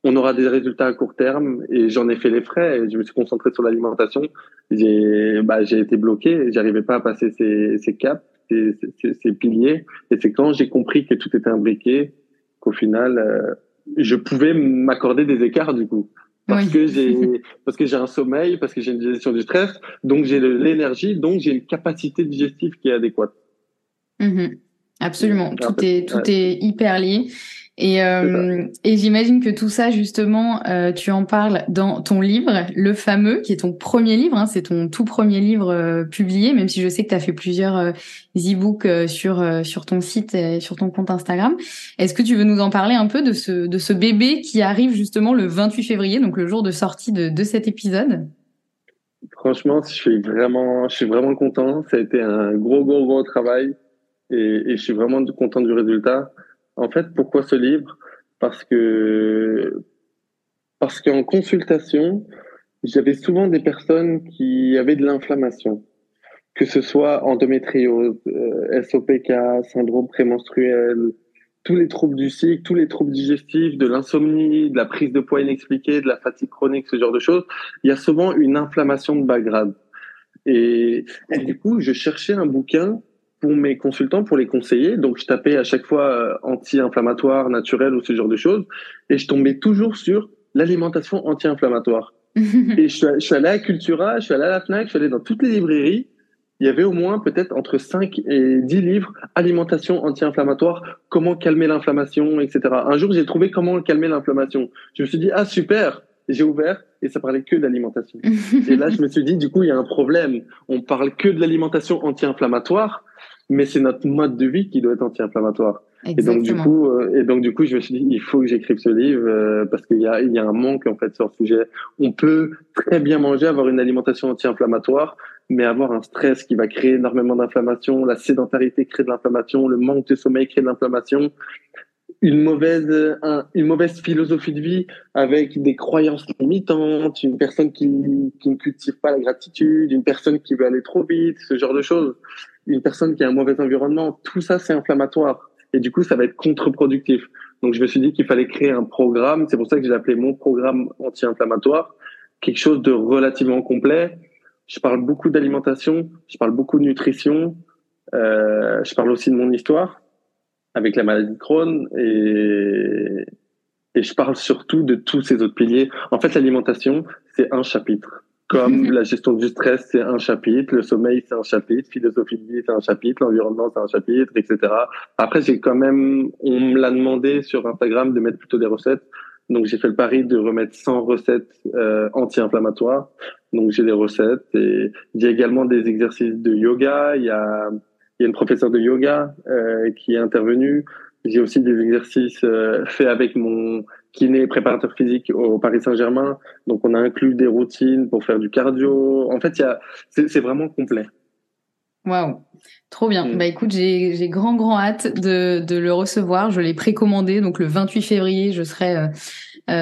on aura des résultats à court terme, et j'en ai fait les frais, et je me suis concentré sur l'alimentation. J'ai bah, j'ai été bloqué, j'arrivais pas à passer ces, ces caps, ces, ces, ces piliers, et c'est quand j'ai compris que tout était imbriqué qu'au final, euh, je pouvais m'accorder des écarts du coup. Parce que j'ai parce que j'ai un sommeil, parce que j'ai une gestion du stress, donc j'ai l'énergie, donc j'ai une capacité digestive qui est adéquate. Mm-hmm. Absolument, tout est tout est hyper lié. Et, euh, et j'imagine que tout ça, justement, euh, tu en parles dans ton livre, le fameux, qui est ton premier livre, hein, c'est ton tout premier livre euh, publié, même si je sais que tu as fait plusieurs euh, e-books euh, sur, sur ton site et sur ton compte Instagram. Est-ce que tu veux nous en parler un peu de ce, de ce bébé qui arrive justement le 28 février, donc le jour de sortie de, de cet épisode? Franchement, je suis vraiment, je suis vraiment content. Ça a été un gros, gros, gros travail et, et je suis vraiment content du résultat. En fait, pourquoi ce livre? Parce que parce qu'en consultation, j'avais souvent des personnes qui avaient de l'inflammation, que ce soit endométriose, euh, SOPK, syndrome prémenstruel, tous les troubles du cycle, tous les troubles digestifs, de l'insomnie, de la prise de poids inexpliquée, de la fatigue chronique, ce genre de choses. Il y a souvent une inflammation de bas grade. Et, et du coup, je cherchais un bouquin pour mes consultants, pour les conseiller. Donc, je tapais à chaque fois euh, anti-inflammatoire, naturel ou ce genre de choses. Et je tombais toujours sur l'alimentation anti-inflammatoire. et je suis, je suis allé à Cultura, je suis allé à la FNAC, je suis allé dans toutes les librairies. Il y avait au moins peut-être entre 5 et 10 livres, alimentation anti-inflammatoire, comment calmer l'inflammation, etc. Un jour, j'ai trouvé comment calmer l'inflammation. Je me suis dit, ah super, j'ai ouvert et ça parlait que d'alimentation. et là, je me suis dit, du coup, il y a un problème. On parle que de l'alimentation anti-inflammatoire, mais c'est notre mode de vie qui doit être anti-inflammatoire. Et donc du coup, euh, et donc du coup, je me suis dit, il faut que j'écrive ce livre euh, parce qu'il y a, il y a un manque en fait sur le sujet. On peut très bien manger, avoir une alimentation anti-inflammatoire, mais avoir un stress qui va créer énormément d'inflammation, la sédentarité crée de l'inflammation, le manque de sommeil crée de l'inflammation, une mauvaise, un, une mauvaise philosophie de vie avec des croyances limitantes, une personne qui, qui ne cultive pas la gratitude, une personne qui veut aller trop vite, ce genre de choses une personne qui a un mauvais environnement, tout ça c'est inflammatoire. Et du coup, ça va être contre-productif. Donc je me suis dit qu'il fallait créer un programme. C'est pour ça que j'ai appelé mon programme anti-inflammatoire, quelque chose de relativement complet. Je parle beaucoup d'alimentation, je parle beaucoup de nutrition, euh, je parle aussi de mon histoire avec la maladie de Crohn et, et je parle surtout de tous ces autres piliers. En fait, l'alimentation, c'est un chapitre. Comme la gestion du stress, c'est un chapitre, le sommeil, c'est un chapitre, philosophie de vie, c'est un chapitre, l'environnement, c'est un chapitre, etc. Après, j'ai quand même, on me l'a demandé sur Instagram de mettre plutôt des recettes. Donc, j'ai fait le pari de remettre 100 recettes euh, anti-inflammatoires. Donc, j'ai des recettes et j'ai également des exercices de yoga. Il y a, il y a une professeure de yoga euh, qui est intervenue. J'ai aussi des exercices euh, faits avec mon kiné préparateur physique au Paris Saint-Germain. Donc, on a inclus des routines pour faire du cardio. En fait, il y a, c'est vraiment complet. Waouh, trop bien. Mm. Bah écoute, j'ai grand grand hâte de, de le recevoir. Je l'ai précommandé, donc le 28 février, je serai euh,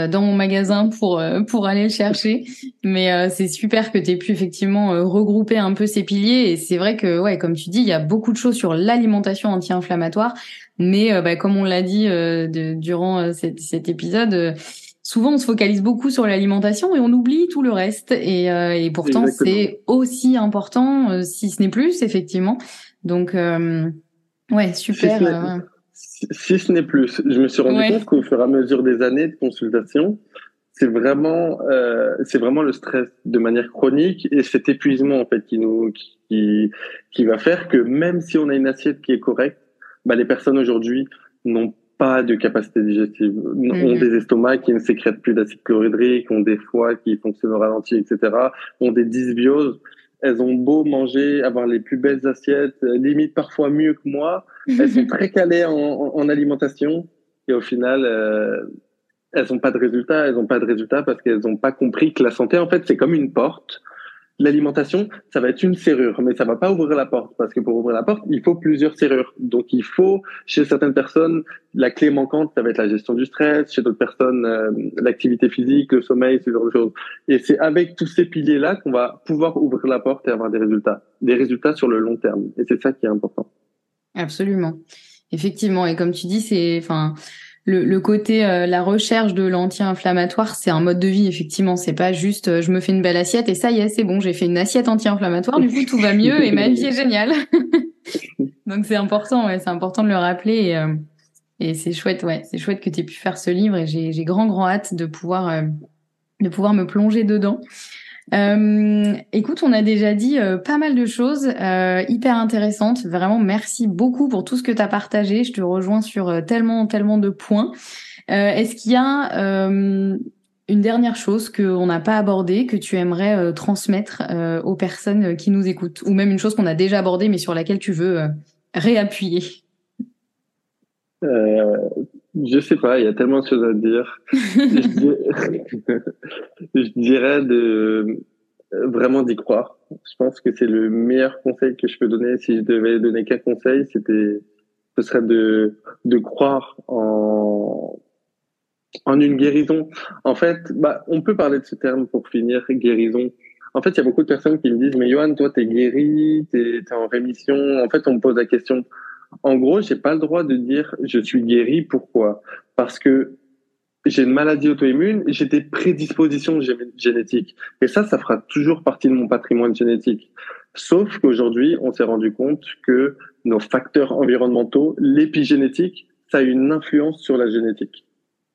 dans mon magasin pour euh, pour aller le chercher. Mais c'est super que tu aies pu effectivement regrouper un peu ces piliers. Et c'est vrai que ouais, comme tu dis, il y a beaucoup de choses sur l'alimentation anti-inflammatoire. Mais bah, comme on l'a dit de, durant cet, cet épisode souvent on se focalise beaucoup sur l'alimentation et on oublie tout le reste. Et, euh, et pourtant c'est aussi important, euh, si ce n'est plus effectivement. Donc euh, ouais, super. Si ce n'est plus, je me suis rendu compte qu'au fur et à mesure des années de consultation, c'est vraiment c'est vraiment le stress de manière chronique et cet épuisement en fait qui nous qui qui va faire que même si on a une assiette qui est correcte, bah, les personnes aujourd'hui n'ont pas de capacité digestive, ont mhm. des estomacs qui ne sécrètent plus d'acide chlorhydrique, ont des foies qui fonctionnent au ralenti, etc., ont des dysbioses. Elles ont beau manger, avoir les plus belles assiettes, limite parfois mieux que moi. Elles sont très calées en, en, alimentation et au final, euh, elles n'ont pas de résultats. Elles n'ont pas de résultats parce qu'elles n'ont pas compris que la santé, en fait, c'est comme une porte. L'alimentation, ça va être une serrure, mais ça va pas ouvrir la porte parce que pour ouvrir la porte, il faut plusieurs serrures. Donc il faut, chez certaines personnes, la clé manquante, ça va être la gestion du stress. Chez d'autres personnes, euh, l'activité physique, le sommeil, ce genre de choses. Et c'est avec tous ces piliers-là qu'on va pouvoir ouvrir la porte et avoir des résultats, des résultats sur le long terme. Et c'est ça qui est important. Absolument, effectivement. Et comme tu dis, c'est, enfin le, côté euh, la recherche de l'anti-inflammatoire, c'est un mode de vie effectivement. C'est pas juste euh, je me fais une belle assiette et ça y est, c'est bon, j'ai fait une assiette anti-inflammatoire. Du coup, tout va mieux et ma vie est géniale. Donc c'est important, ouais, c'est important de le rappeler et, euh, c'est chouette, ouais, c'est chouette que tu aies pu faire ce livre et j'ai grand grand hâte de pouvoir de pouvoir me plonger dedans. Euh, écoute, on a déjà dit euh, pas mal de choses euh, hyper intéressantes. Vraiment, merci beaucoup pour tout ce que tu as partagé. Je te rejoins sur euh, tellement, tellement de points. Est-ce qu'il y a une dernière chose qu'on n'a pas abordée, que tu aimerais transmettre aux personnes qui nous écoutent? Ou même une chose qu'on a déjà abordée, mais sur laquelle tu veux réappuyer? Je sais pas, il y a tellement de choses à dire. je, dirais, de vraiment d'y croire. Je pense que c'est le meilleur conseil que je peux donner. Si je devais donner qu'un conseil, c'était, ce serait de, de croire en, en une guérison. En fait, bah, on peut parler de ce terme pour finir, guérison. En fait, il y a beaucoup de personnes qui me disent, mais Johan, toi, t'es guéri, t'es, t'es en rémission. En fait, on me pose la question, en gros, j'ai pas le droit de dire je suis guéri. Pourquoi? Parce que j'ai une maladie auto-immune et j'ai des prédispositions génétiques. Et ça, ça fera toujours partie de mon patrimoine génétique. Sauf qu'aujourd'hui, on s'est rendu compte que nos facteurs environnementaux, l'épigénétique, ça a une influence sur la génétique.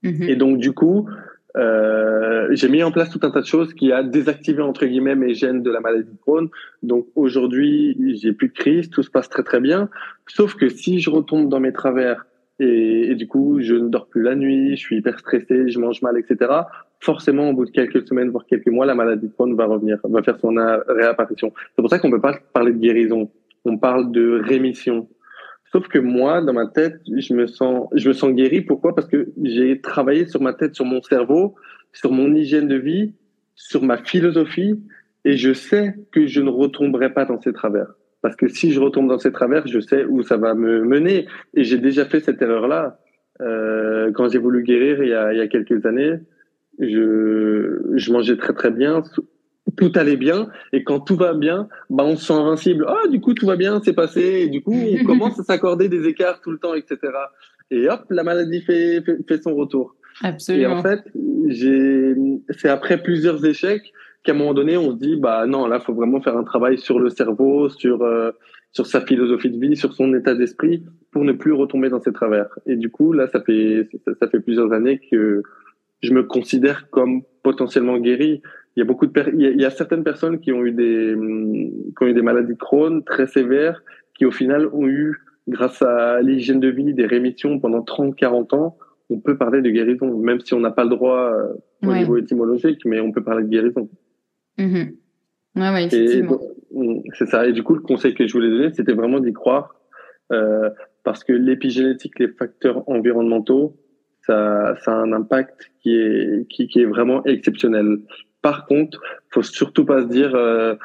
Mm-hmm. Et donc, du coup, euh, j'ai mis en place tout un tas de choses qui a désactivé entre guillemets mes gènes de la maladie de Crohn. Donc aujourd'hui, j'ai plus de crise, tout se passe très très bien. Sauf que si je retombe dans mes travers et, et, du coup je ne dors plus la nuit, je suis hyper stressé, je mange mal, etc. Forcément, au bout de quelques semaines voire quelques mois, la maladie de Crohn va revenir, va faire son réapparition. C'est pour ça qu'on peut pas parler de guérison. On parle de rémission. Sauf que moi, dans ma tête, je me sens, je me sens guéri. Pourquoi? Parce que j'ai travaillé sur ma tête, sur mon cerveau, sur mon hygiène de vie, sur ma philosophie, et je sais que je ne retomberai pas dans ces travers. Parce que si je retombe dans ces travers, je sais où ça va me mener. Et j'ai déjà fait cette erreur-là. Euh, quand j'ai voulu guérir il y a, il y a quelques années, je, je mangeais très très bien, tout allait bien et quand tout va bien, bah on se sent invincible. Ah du coup tout va bien, c'est passé et du coup on commence à s'accorder des écarts tout le temps, etc. Et hop la maladie fait fait, son retour. Absolument. Et en fait j'ai c'est après plusieurs échecs qu'à un moment donné on se dit bah non là faut vraiment faire un travail sur le cerveau, sur euh, sur sa philosophie de vie, sur son état d'esprit pour ne plus retomber dans ses travers. Et du coup là ça fait ça fait plusieurs années que je me considère comme potentiellement guéri il y a beaucoup de il, y a, certaines personnes qui ont eu des qui ont eu des maladies de Crohn très sévères qui au final ont eu grâce à l'hygiène de vie des rémissions pendant 30 40 ans. On peut parler de guérison même si on n'a pas le droit euh, au niveau étymologique mais on peut parler de guérison. Mm-hmm. ouais, ouais, effectivement. mm, c'est ça. Et du coup le conseil que je voulais donner c'était vraiment d'y croire euh, parce que l'épigénétique les facteurs environnementaux ça, ça a un impact qui est qui, qui est vraiment exceptionnel par contre, faut surtout pas se dire euh,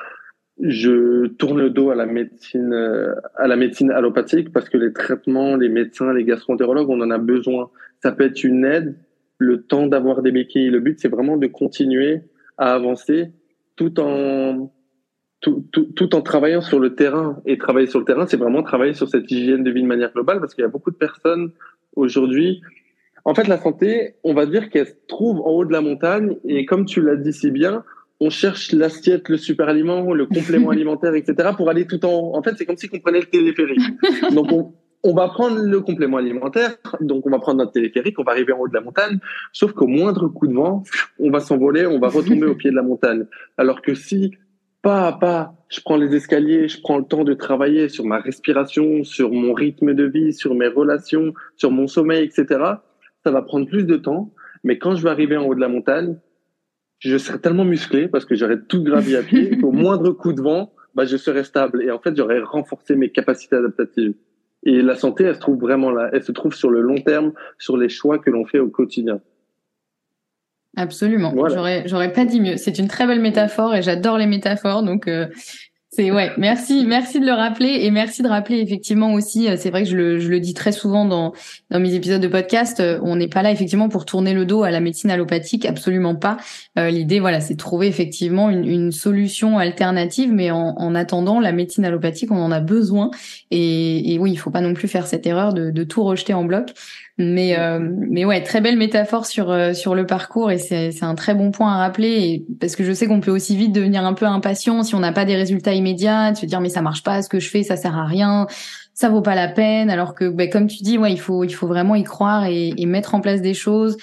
je tourne le dos à la médecine euh, à la médecine allopathique parce que les traitements, les médecins, les gastroentérologues, on en a besoin. Ça peut être une aide, le temps d'avoir des béquilles. Le but, c'est vraiment de continuer à avancer tout en tout, tout, tout, en travaillant sur le terrain. Et travailler sur le terrain, c'est vraiment travailler sur cette hygiène de vie de manière globale parce qu'il y a beaucoup de personnes aujourd'hui en fait, la santé, on va dire qu'elle se trouve en haut de la montagne et comme tu l'as dit si bien, on cherche l'assiette, le super aliment, le complément alimentaire, etc. pour aller tout en haut. En fait, c'est comme si on prenait le téléphérique. Donc, on, va prendre le complément alimentaire, donc on va prendre notre téléphérique, on va arriver en haut de la montagne, sauf qu'au moindre coup de vent, on va s'envoler, on va retomber au pied de la montagne. Alors que si, pas à pas, je prends les escaliers, je prends le temps de travailler sur ma respiration, sur mon rythme de vie, sur mes relations, sur mon sommeil, etc., ça va prendre plus de temps, mais quand je vais arriver en haut de la montagne, je serai tellement musclé parce que j'aurai tout gravi à pied qu'au moindre coup de vent, bah, je serai stable. Et en fait, j'aurai renforcé mes capacités adaptatives. Et la santé, elle se trouve vraiment là. Elle se trouve sur le long terme, sur les choix que l'on fait au quotidien. Absolument. J'aurais, j'aurais pas dit mieux. C'est une très belle métaphore et j'adore les métaphores. Donc, euh, c'est ouais, merci, merci de le rappeler et merci de rappeler effectivement aussi. Euh, c'est vrai que je le, je le dis très souvent dans dans mes épisodes de podcast. Euh, on n'est pas là effectivement pour tourner le dos à la médecine allopathique, absolument pas. Euh, L'idée, voilà, c'est de trouver effectivement une, une solution alternative, mais en, en, attendant, la médecine allopathique, on en a besoin. Et, et oui, il faut pas non plus faire cette erreur de, de tout rejeter en bloc. Mais euh, mais ouais, très belle métaphore sur euh, sur le parcours et c'est c'est un très bon point à rappeler et, parce que je sais qu'on peut aussi vite devenir un peu impatient si on n'a pas des résultats immédiats, de se dire mais ça marche pas, ce que je fais ça sert à rien, ça vaut pas la peine. Alors que ben, comme tu dis, ouais, il faut il faut vraiment y croire et, et mettre en place des choses,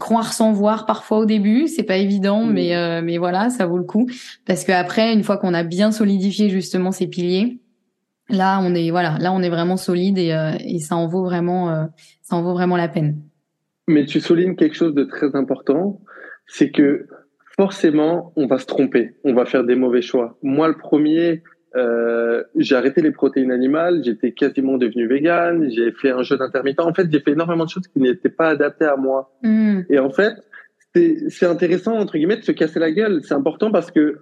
croire sans voir parfois au début, c'est pas évident, mais euh, mais voilà, ça vaut le coup. Parce que après une fois qu'on a bien solidifié justement ces piliers Là, on est voilà, là on est vraiment solide et, euh, et ça en vaut vraiment, euh, ça en vaut vraiment la peine. Mais tu soulignes quelque chose de très important, c'est que forcément on va se tromper, on va faire des mauvais choix. Moi, le premier, euh, j'ai arrêté les protéines animales, j'étais quasiment devenu vegan, j'ai fait un jeûne intermittent. En fait, j'ai fait énormément de choses qui n'étaient pas adaptées à moi. Mmh. Et en fait, c'est intéressant entre guillemets de se casser la gueule. C'est important parce que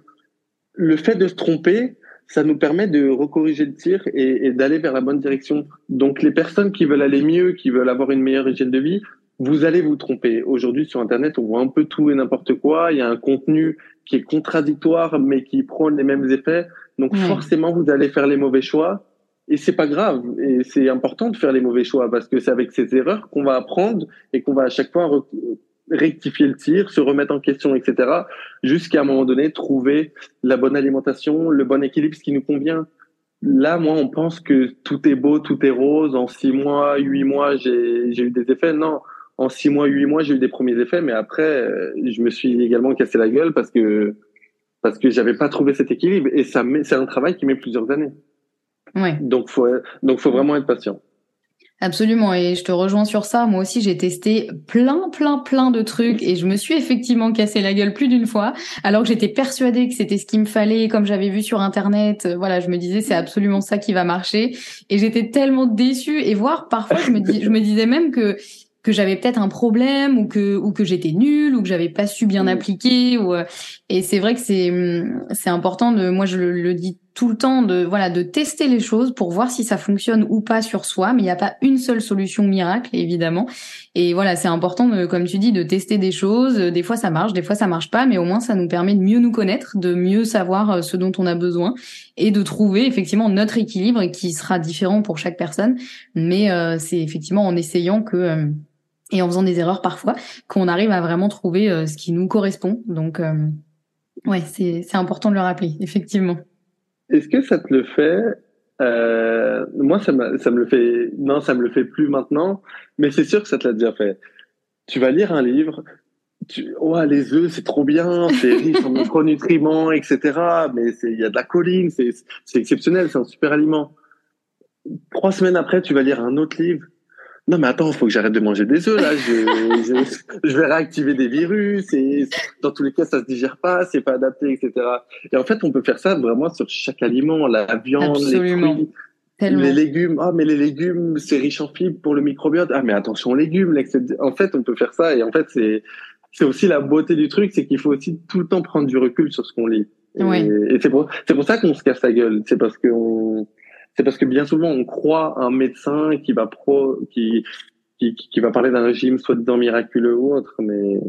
le fait de se tromper, ça nous permet de recorriger le tir et, et d'aller vers la bonne direction. Donc les personnes qui veulent aller mieux, qui veulent avoir une meilleure hygiène de vie, vous allez vous tromper. Aujourd'hui sur Internet, on voit un peu tout et n'importe quoi. Il y a un contenu qui est contradictoire, mais qui prône les mêmes effets. Donc forcément, vous allez faire les mauvais choix. Et c'est pas grave. Et c'est important de faire les mauvais choix parce que c'est avec ces erreurs qu'on va apprendre et qu'on va à chaque fois rectifier le tir, se remettre en question, etc. Jusqu'à un moment donné, trouver la bonne alimentation, le bon équilibre, ce qui nous convient. Là, moi, on pense que tout est beau, tout est rose. En six mois, huit mois, j'ai eu des effets. Non, en six mois, huit mois, j'ai eu des premiers effets, mais après, je me suis également cassé la gueule parce que parce que j'avais pas trouvé cet équilibre. Et ça, c'est un travail qui met plusieurs années. Ouais. Donc, faut donc faut vraiment être patient. Absolument, et je te rejoins sur ça. Moi aussi, j'ai testé plein, plein, plein de trucs et je me suis effectivement cassé la gueule plus d'une fois, alors que j'étais persuadée que c'était ce qu'il me fallait, comme j'avais vu sur Internet. Euh, voilà, je me disais c'est absolument ça qui va marcher, et j'étais tellement déçue et voire parfois je me dis, je me disais même que que j'avais peut-être un problème ou que ou que j'étais nulle ou que j'avais pas su bien appliquer ou euh, et c'est vrai que c'est hum, c'est important de moi je le, dis tout le temps de voilà de tester les choses pour voir si ça fonctionne ou pas sur soi mais il n'y a pas une seule solution miracle évidemment et voilà c'est important comme tu dis de tester des choses des fois ça marche des fois ça marche pas mais au moins ça nous permet de mieux nous connaître de mieux savoir euh, ce dont on a besoin et de trouver effectivement notre équilibre qui sera différent pour chaque personne mais euh, c'est effectivement en essayant que et en faisant des erreurs parfois qu'on arrive à vraiment trouver euh, ce qui nous correspond. Donc, euh, ouais, c'est important de le rappeler, effectivement. Est-ce que ça te le fait euh, Moi, ça me, ça me le fait. Non, ça me le fait plus maintenant, mais c'est sûr que ça te l'a déjà fait. Tu vas lire un livre. Tu, ouais, les œufs, c'est trop bien, c'est riche en micronutriments, etc. Mais il y a de la choline, c'est exceptionnel, c'est un super aliment. Trois semaines après, tu vas lire un autre livre non mais attends, il faut que j'arrête de manger des œufs là. Je, je, vais réactiver des virus et dans tous les cas ça se digère pas, c'est pas adapté, etc. Et en fait on peut faire ça vraiment sur chaque aliment, la viande, les fruits, les légumes. Ah mais les légumes c'est riche en fibres pour le microbiote. Ah mais attention aux légumes. En fait on peut faire ça et en fait c'est c'est aussi la beauté du truc, c'est qu'il faut aussi tout le temps prendre du recul sur ce qu'on lit. Et, et c'est pour c'est pour ça qu'on se casse la gueule. C'est parce qu'on c'est parce que bien souvent on croit un médecin qui va pro, qui, qui, qui va parler d'un régime soi-disant miraculeux ou autre, mais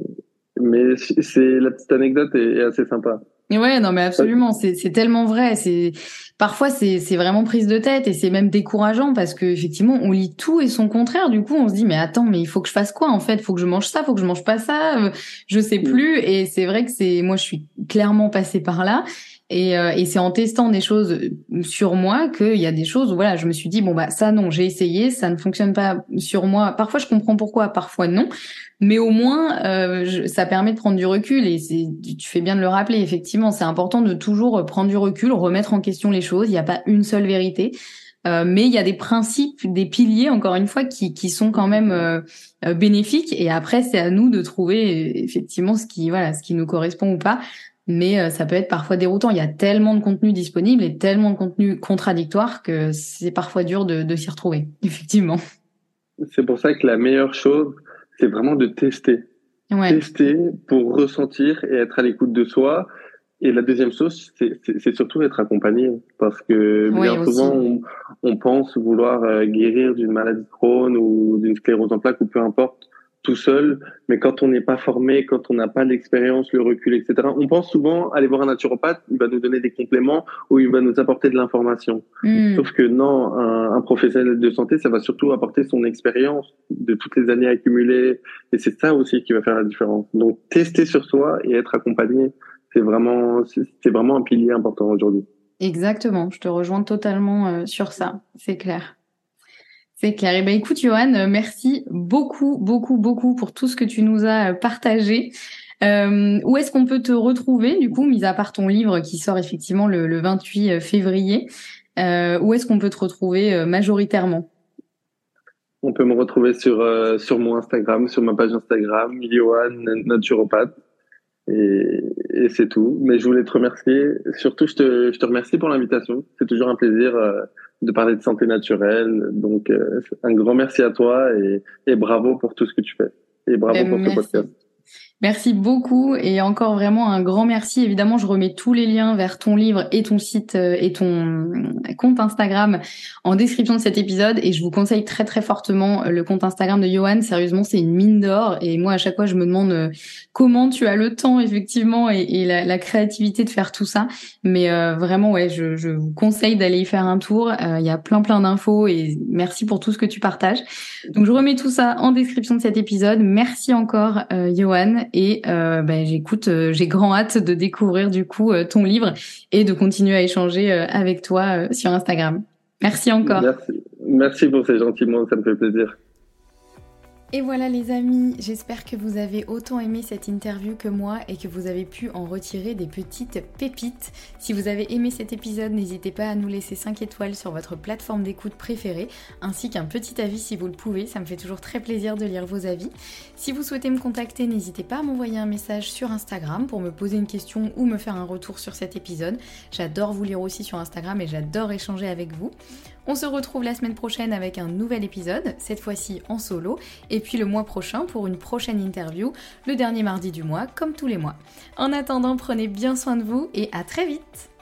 mais c'est la petite anecdote est, assez sympa. Ouais, non, mais absolument, c'est c'est tellement vrai. C'est parfois c'est c'est vraiment prise de tête et c'est même décourageant parce que effectivement on lit tout et son contraire. Du coup, on se dit mais attends, mais il faut que je fasse quoi en fait? Faut que je mange ça, faut que je mange pas ça. Euh, je sais mm. plus. Et c'est vrai que c'est moi je suis clairement passée par là et, euh, et c'est en testant des choses sur moi qu'il y a des choses où voilà, je me suis dit bon bah ça non, j'ai essayé, ça ne fonctionne pas sur moi. Parfois je comprends pourquoi, parfois non, mais au moins euh, ça permet de prendre du recul et c'est tu fais bien de le rappeler effectivement, c'est important de toujours prendre du recul, remettre en question les choses. Il n'y a pas une seule vérité. Euh, mais il y a des principes, des piliers, encore une fois, qui, qui sont quand même euh, euh, bénéfiques. Et après, c'est à nous de trouver effectivement ce qui, voilà, ce qui nous correspond ou pas mais euh, ça peut être parfois déroutant. Il y a tellement de contenu disponible et tellement de contenu contradictoire que c'est parfois dur de, de s'y retrouver, effectivement. C'est pour ça que la meilleure chose, c'est vraiment de tester. Tester pour ressentir et être à l'écoute de soi. Et la deuxième chose, c'est surtout être accompagné. Parce que bien souvent, on, on, pense vouloir euh, guérir d'une maladie de Crohn ou d'une sclérose en plaques ou peu importe tout seul, mais quand on n'est pas formé, quand on n'a pas l'expérience, le recul, etc., on pense souvent aller voir un naturopathe, il va nous donner des compléments ou il va nous apporter de l'information. Hmm. Sauf que non, un, un, professionnel de santé, ça va surtout apporter son expérience de toutes les années accumulées, et c'est ça aussi qui va faire la différence. Donc, tester sur soi et être accompagné, c'est vraiment, c'est vraiment un pilier important aujourd'hui. Exactement, je te rejoins totalement euh, sur ça, c'est clair. C'est eh ben écoute, Johan, euh, merci beaucoup, beaucoup, beaucoup pour tout ce que tu nous as euh, partagé. Euh, où est-ce qu'on peut te retrouver, du coup, mis à part ton livre qui sort effectivement le, 28 février Où est-ce qu'on peut te retrouver majoritairement? On peut me retrouver sur sur mon Instagram, sur ma page Instagram, Johan Naturopathe. Et, et c'est tout. Mais je voulais te remercier. Surtout, je te, je te remercie pour l'invitation. C'est toujours un plaisir de parler de santé naturelle. Donc, euh, un grand merci à toi et, et, bravo pour tout ce que tu fais. Et bravo ben, pour ce podcast. Merci beaucoup et encore vraiment un grand merci. Évidemment, je remets tous les liens vers ton livre et ton site euh, et ton compte Instagram en description de cet épisode et je vous conseille très très fortement euh, le compte Instagram de Johan. Sérieusement, c'est une mine d'or et moi à chaque fois je me demande euh, comment tu as le temps effectivement et, la, créativité de faire tout ça. Mais vraiment ouais, je, je, vous conseille d'aller y faire un tour. Il y a plein plein d'infos et merci pour tout ce que tu partages. Donc je remets tout ça en description de cet épisode. Merci encore Johan et euh, ben, j'écoute, euh, j'ai grand hâte de découvrir du coup euh, ton livre et de continuer à échanger avec toi sur Instagram. Merci encore. Merci, Merci pour ces gentillements, ça me fait plaisir. Et voilà les amis, j'espère que vous avez autant aimé cette interview que moi et que vous avez pu en retirer des petites pépites. Si vous avez aimé cet épisode, n'hésitez pas à nous laisser 5 étoiles sur votre plateforme d'écoute préférée, ainsi qu'un petit avis si vous le pouvez, ça me fait toujours très plaisir de lire vos avis. Si vous souhaitez me contacter, n'hésitez pas à m'envoyer un message sur Instagram pour me poser une question ou me faire un retour sur cet épisode. J'adore vous lire aussi sur Instagram et j'adore échanger avec vous. On se retrouve la semaine prochaine avec un nouvel épisode, cette fois-ci en solo, et puis le mois prochain pour une prochaine interview, le dernier mardi du mois, comme tous les mois. En attendant, prenez bien soin de vous et à très vite